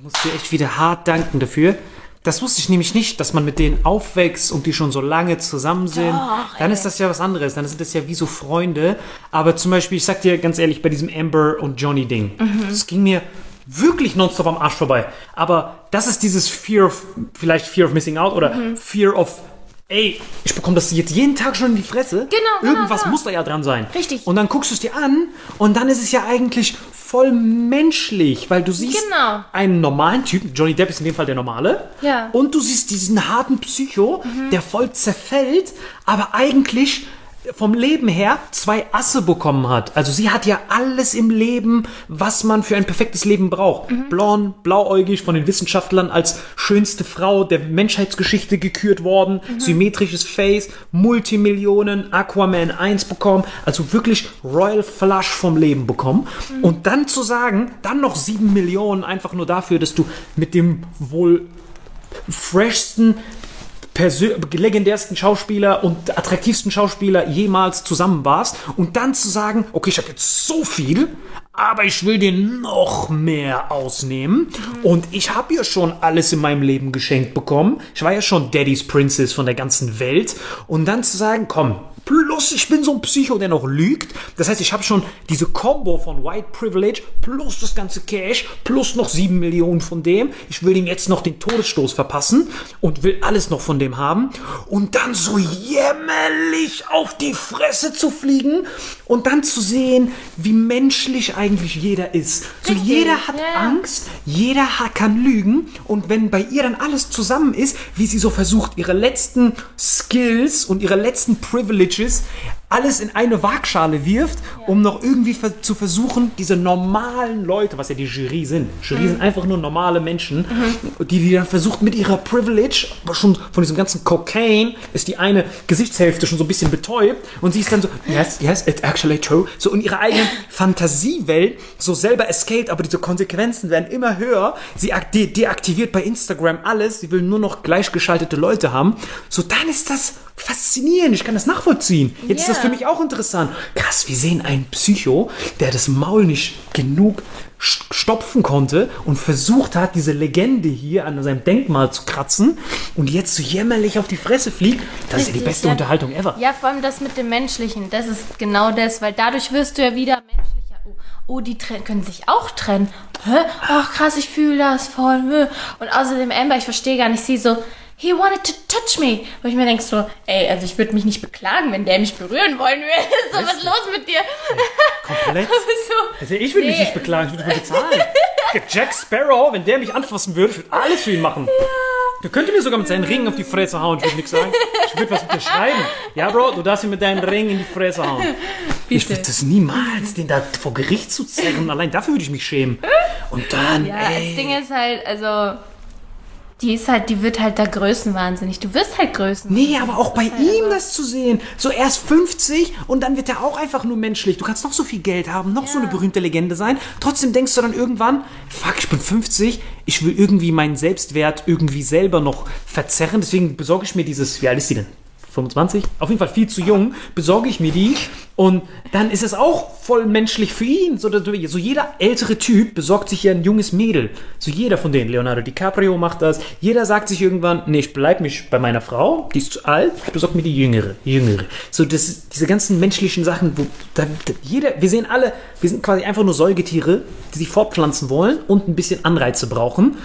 muss dir echt wieder hart danken dafür. Das wusste ich nämlich nicht, dass man mit denen aufwächst und die schon so lange zusammen sind. Doch, dann ey. ist das ja was anderes. Dann sind das ja wie so Freunde. Aber zum Beispiel, ich sag dir ganz ehrlich, bei diesem Amber und Johnny Ding, Mhm. das ging mir wirklich nonstop am Arsch vorbei. Aber das ist dieses Fear of, vielleicht Fear of Missing Out oder Mhm. Fear of, ey, ich bekomme das jetzt jeden Tag schon in die Fresse. Genau, genau, Irgendwas genau. muss da ja dran sein. Richtig. Und dann guckst du es dir an und dann ist es ja eigentlich voll menschlich, weil du siehst Genau. einen normalen Typen, Johnny Depp ist in dem Fall der normale, Ja. und du siehst diesen harten Psycho, der voll zerfällt, aber eigentlich vom Leben her zwei Asse bekommen hat. Also sie hat ja alles im Leben, was man für ein perfektes Leben braucht. Blond, blauäugig, von den Wissenschaftlern als schönste Frau der Menschheitsgeschichte gekürt worden, symmetrisches Face, Multimillionen, Aquaman 1 bekommen, also wirklich Royal Flush vom Leben bekommen. Und dann zu sagen, dann noch sieben Millionen einfach nur dafür, dass du mit dem wohl freshsten, legendärsten Schauspieler und attraktivsten Schauspieler jemals zusammen warst und dann zu sagen, okay, ich habe jetzt so viel, aber ich will dir noch mehr ausnehmen und ich habe ja schon alles in meinem Leben geschenkt bekommen. Ich war ja schon Daddy's Princess von der ganzen Welt und dann zu sagen, komm, plus ich bin so ein Psycho, der noch lügt. Das heißt, ich habe schon diese Combo von White Privilege plus das ganze Cash plus noch sieben Millionen von dem. Ich will ihm jetzt noch den Todesstoß verpassen und will alles noch von dem haben. Und dann so jämmerlich auf die Fresse zu fliegen und dann zu sehen, wie menschlich eigentlich jeder ist. So Richtig, jeder hat ja. Angst, jeder kann lügen und wenn bei ihr dann alles zusammen ist, wie sie so versucht, ihre letzten Skills und ihre letzten Privileges alles in eine Waagschale wirft, um noch irgendwie ver zu versuchen, diese normalen Leute, was ja die Jury sind, Jury sind einfach nur normale Menschen, die, die dann versucht mit ihrer Privilege, aber schon von diesem ganzen Cocaine, ist die eine Gesichtshälfte schon so ein bisschen betäubt und sie ist dann so, yes, yes, it's actually true, so in ihrer eigenen Fantasiewelt so selber escaped, aber diese Konsequenzen werden immer höher. Sie de deaktiviert bei Instagram alles, sie will nur noch gleichgeschaltete Leute haben. So, dann ist das faszinierend, ich kann das nachvollziehen. Jetzt ist das. Für mich auch interessant. Krass, wir sehen einen Psycho, der das Maul nicht genug st- stopfen konnte und versucht hat, diese Legende hier an seinem Denkmal zu kratzen und jetzt so jämmerlich auf die Fresse fliegt. Das ist ja die beste ja. Unterhaltung ever. Ja, vor allem das mit dem Menschlichen, das ist genau das, weil dadurch wirst du ja wieder menschlicher. Oh, oh die können sich auch trennen. Hä? Ach krass, ich fühle das voll. Und außerdem Amber, ich verstehe gar nicht, sie so, he wanted to touch me. Wo ich mir denke so, ey, also ich würde mich nicht beklagen, wenn der mich berühren wollen würde. *laughs* so, was ist los mit dir? Komplett. *laughs* so, Also ich mich Nee. nicht beklagen, ich will mich bezahlen. *laughs* Jack Sparrow, wenn der mich anfassen würde, ich würde alles für ihn machen. Der könnte mir sogar mit seinen Ringen auf die Fresse hauen, ich würde nichts sagen. Ich würde was mit dir schreiben. Ja, Bro, du darfst ihn mit deinen Ringen in die Fresse hauen. Ich würde das niemals, den da vor Gericht zu zerren. Allein dafür würde ich mich schämen. Und dann, Ja, ey. das Ding ist halt, also, die ist halt, die wird halt da größenwahnsinnig. Du wirst halt größen. Nee, aber auch bei ihm das zu sehen. So erst 50 und dann wird er auch einfach nur menschlich. Du kannst noch so viel Geld haben, noch so eine berühmte Legende sein. Trotzdem denkst du dann irgendwann, fuck, ich bin 50, ich will irgendwie meinen Selbstwert irgendwie selber noch verzerren. Deswegen besorge ich mir dieses, wie alt ist die denn? 25? Auf jeden Fall viel zu jung, besorge ich mir die und dann ist es auch voll menschlich für ihn. So, so jeder ältere Typ besorgt sich ja ein junges Mädel. So jeder von denen. Leonardo DiCaprio macht das. Jeder sagt sich irgendwann, nee, ich bleib mich bei meiner Frau, die ist zu alt, ich besorge mir die jüngere, jüngere. So das, diese ganzen menschlichen Sachen, wo da, da, jeder, wir sehen alle, wir sind quasi einfach nur Säugetiere, die sich fortpflanzen wollen und ein bisschen Anreize brauchen.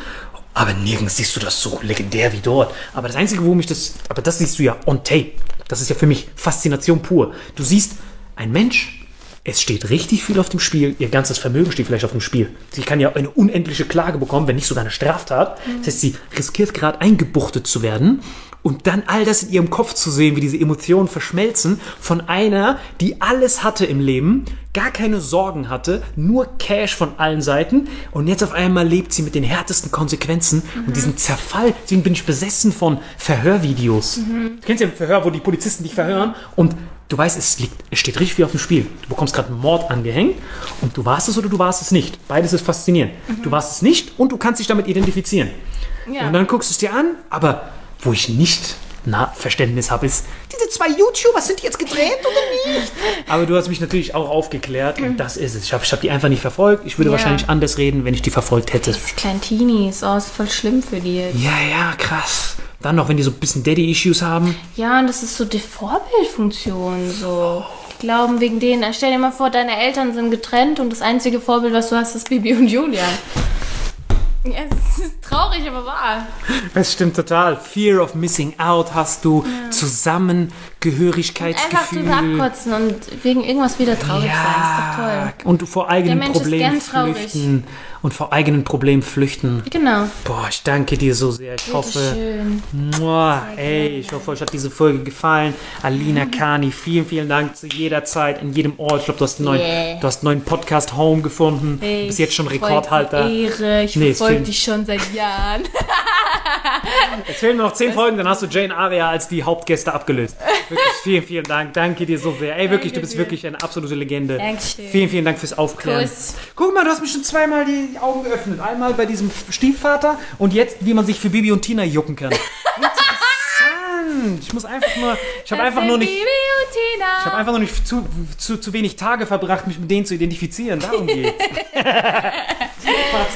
Aber nirgends siehst du das so legendär wie dort. Aber das Einzige, wo mich das, aber das siehst du ja on tape. Das ist ja für mich Faszination pur. Du siehst, ein Mensch, es steht richtig viel auf dem Spiel. Ihr ganzes Vermögen steht vielleicht auf dem Spiel. Sie kann ja eine unendliche Klage bekommen, wenn nicht sogar eine Straftat. Das heißt, sie riskiert gerade eingebuchtet zu werden. Und dann all das in ihrem Kopf zu sehen, wie diese Emotionen verschmelzen von einer, die alles hatte im Leben, gar keine Sorgen hatte, nur Cash von allen Seiten und jetzt auf einmal lebt sie mit den härtesten Konsequenzen und diesen Zerfall. Deswegen bin ich besessen von Verhörvideos. Du kennst ja ein Verhör, wo die Polizisten dich verhören und du weißt, es, liegt, es steht richtig viel auf dem Spiel. Du bekommst gerade einen Mord angehängt und du warst es oder du warst es nicht. Beides ist faszinierend. Du warst es nicht und du kannst dich damit identifizieren. Ja. Und dann guckst du es dir an, aber wo ich nicht na, Verständnis habe, ist, diese zwei YouTuber, sind die jetzt gedreht oder nicht? Aber du hast mich natürlich auch aufgeklärt und das ist es. Ich habe ich hab die einfach nicht verfolgt. Ich würde Ja. wahrscheinlich anders reden, wenn ich die verfolgt hätte. Das kleinen Teenies, oh, ist voll schlimm für die. Ja, ja, krass. Dann noch, wenn die so ein bisschen Daddy-Issues haben. Ja, und das ist so die Vorbildfunktion, so. Die glauben wegen denen, stell dir mal vor, deine Eltern sind getrennt und das einzige Vorbild, was du hast, ist Bibi und Julian. Ja, es ist traurig, aber wahr. Das stimmt total. Fear of missing out hast du. Einfach Zusammengehörigkeitsgefühl. drüber abkotzen und wegen irgendwas wieder traurig sein, ist doch toll. Und vor eigenen Problemen flüchten. Und vor eigenen Problemen flüchten. Genau. Boah, ich danke dir so sehr. Ich hoffe. Schön. Mua, ey, ich hoffe, euch hat diese Folge gefallen. Alina Kani, vielen, vielen Dank zu jeder Zeit, in jedem Ort. Ich glaube, du hast einen neuen, Yeah. du hast einen neuen Podcast Home gefunden. du bist jetzt schon Rekordhalter. Ehre. Ich Nee, verfolge dich schon seit Jahren. *laughs* Es fehlen nur noch zehn Folgen, dann hast du Jane Aria als die Hauptgäste abgelöst. *laughs* Wirklich, vielen, vielen Dank. Danke dir so sehr. Ey, wirklich, du Danke bist dir. wirklich eine absolute Legende. Dankeschön. Vielen, vielen Dank fürs Aufklären. Kuss. Guck mal, du hast mir schon zweimal die Augen geöffnet. Einmal bei diesem Stiefvater und jetzt, wie man sich für Bibi und Tina jucken kann. Ich muss einfach nur, ich habe einfach nur nicht, ich habe einfach nur nicht zu, zu, zu wenig Tage verbracht, mich mit denen zu identifizieren. Darum geht's. *laughs* Macht's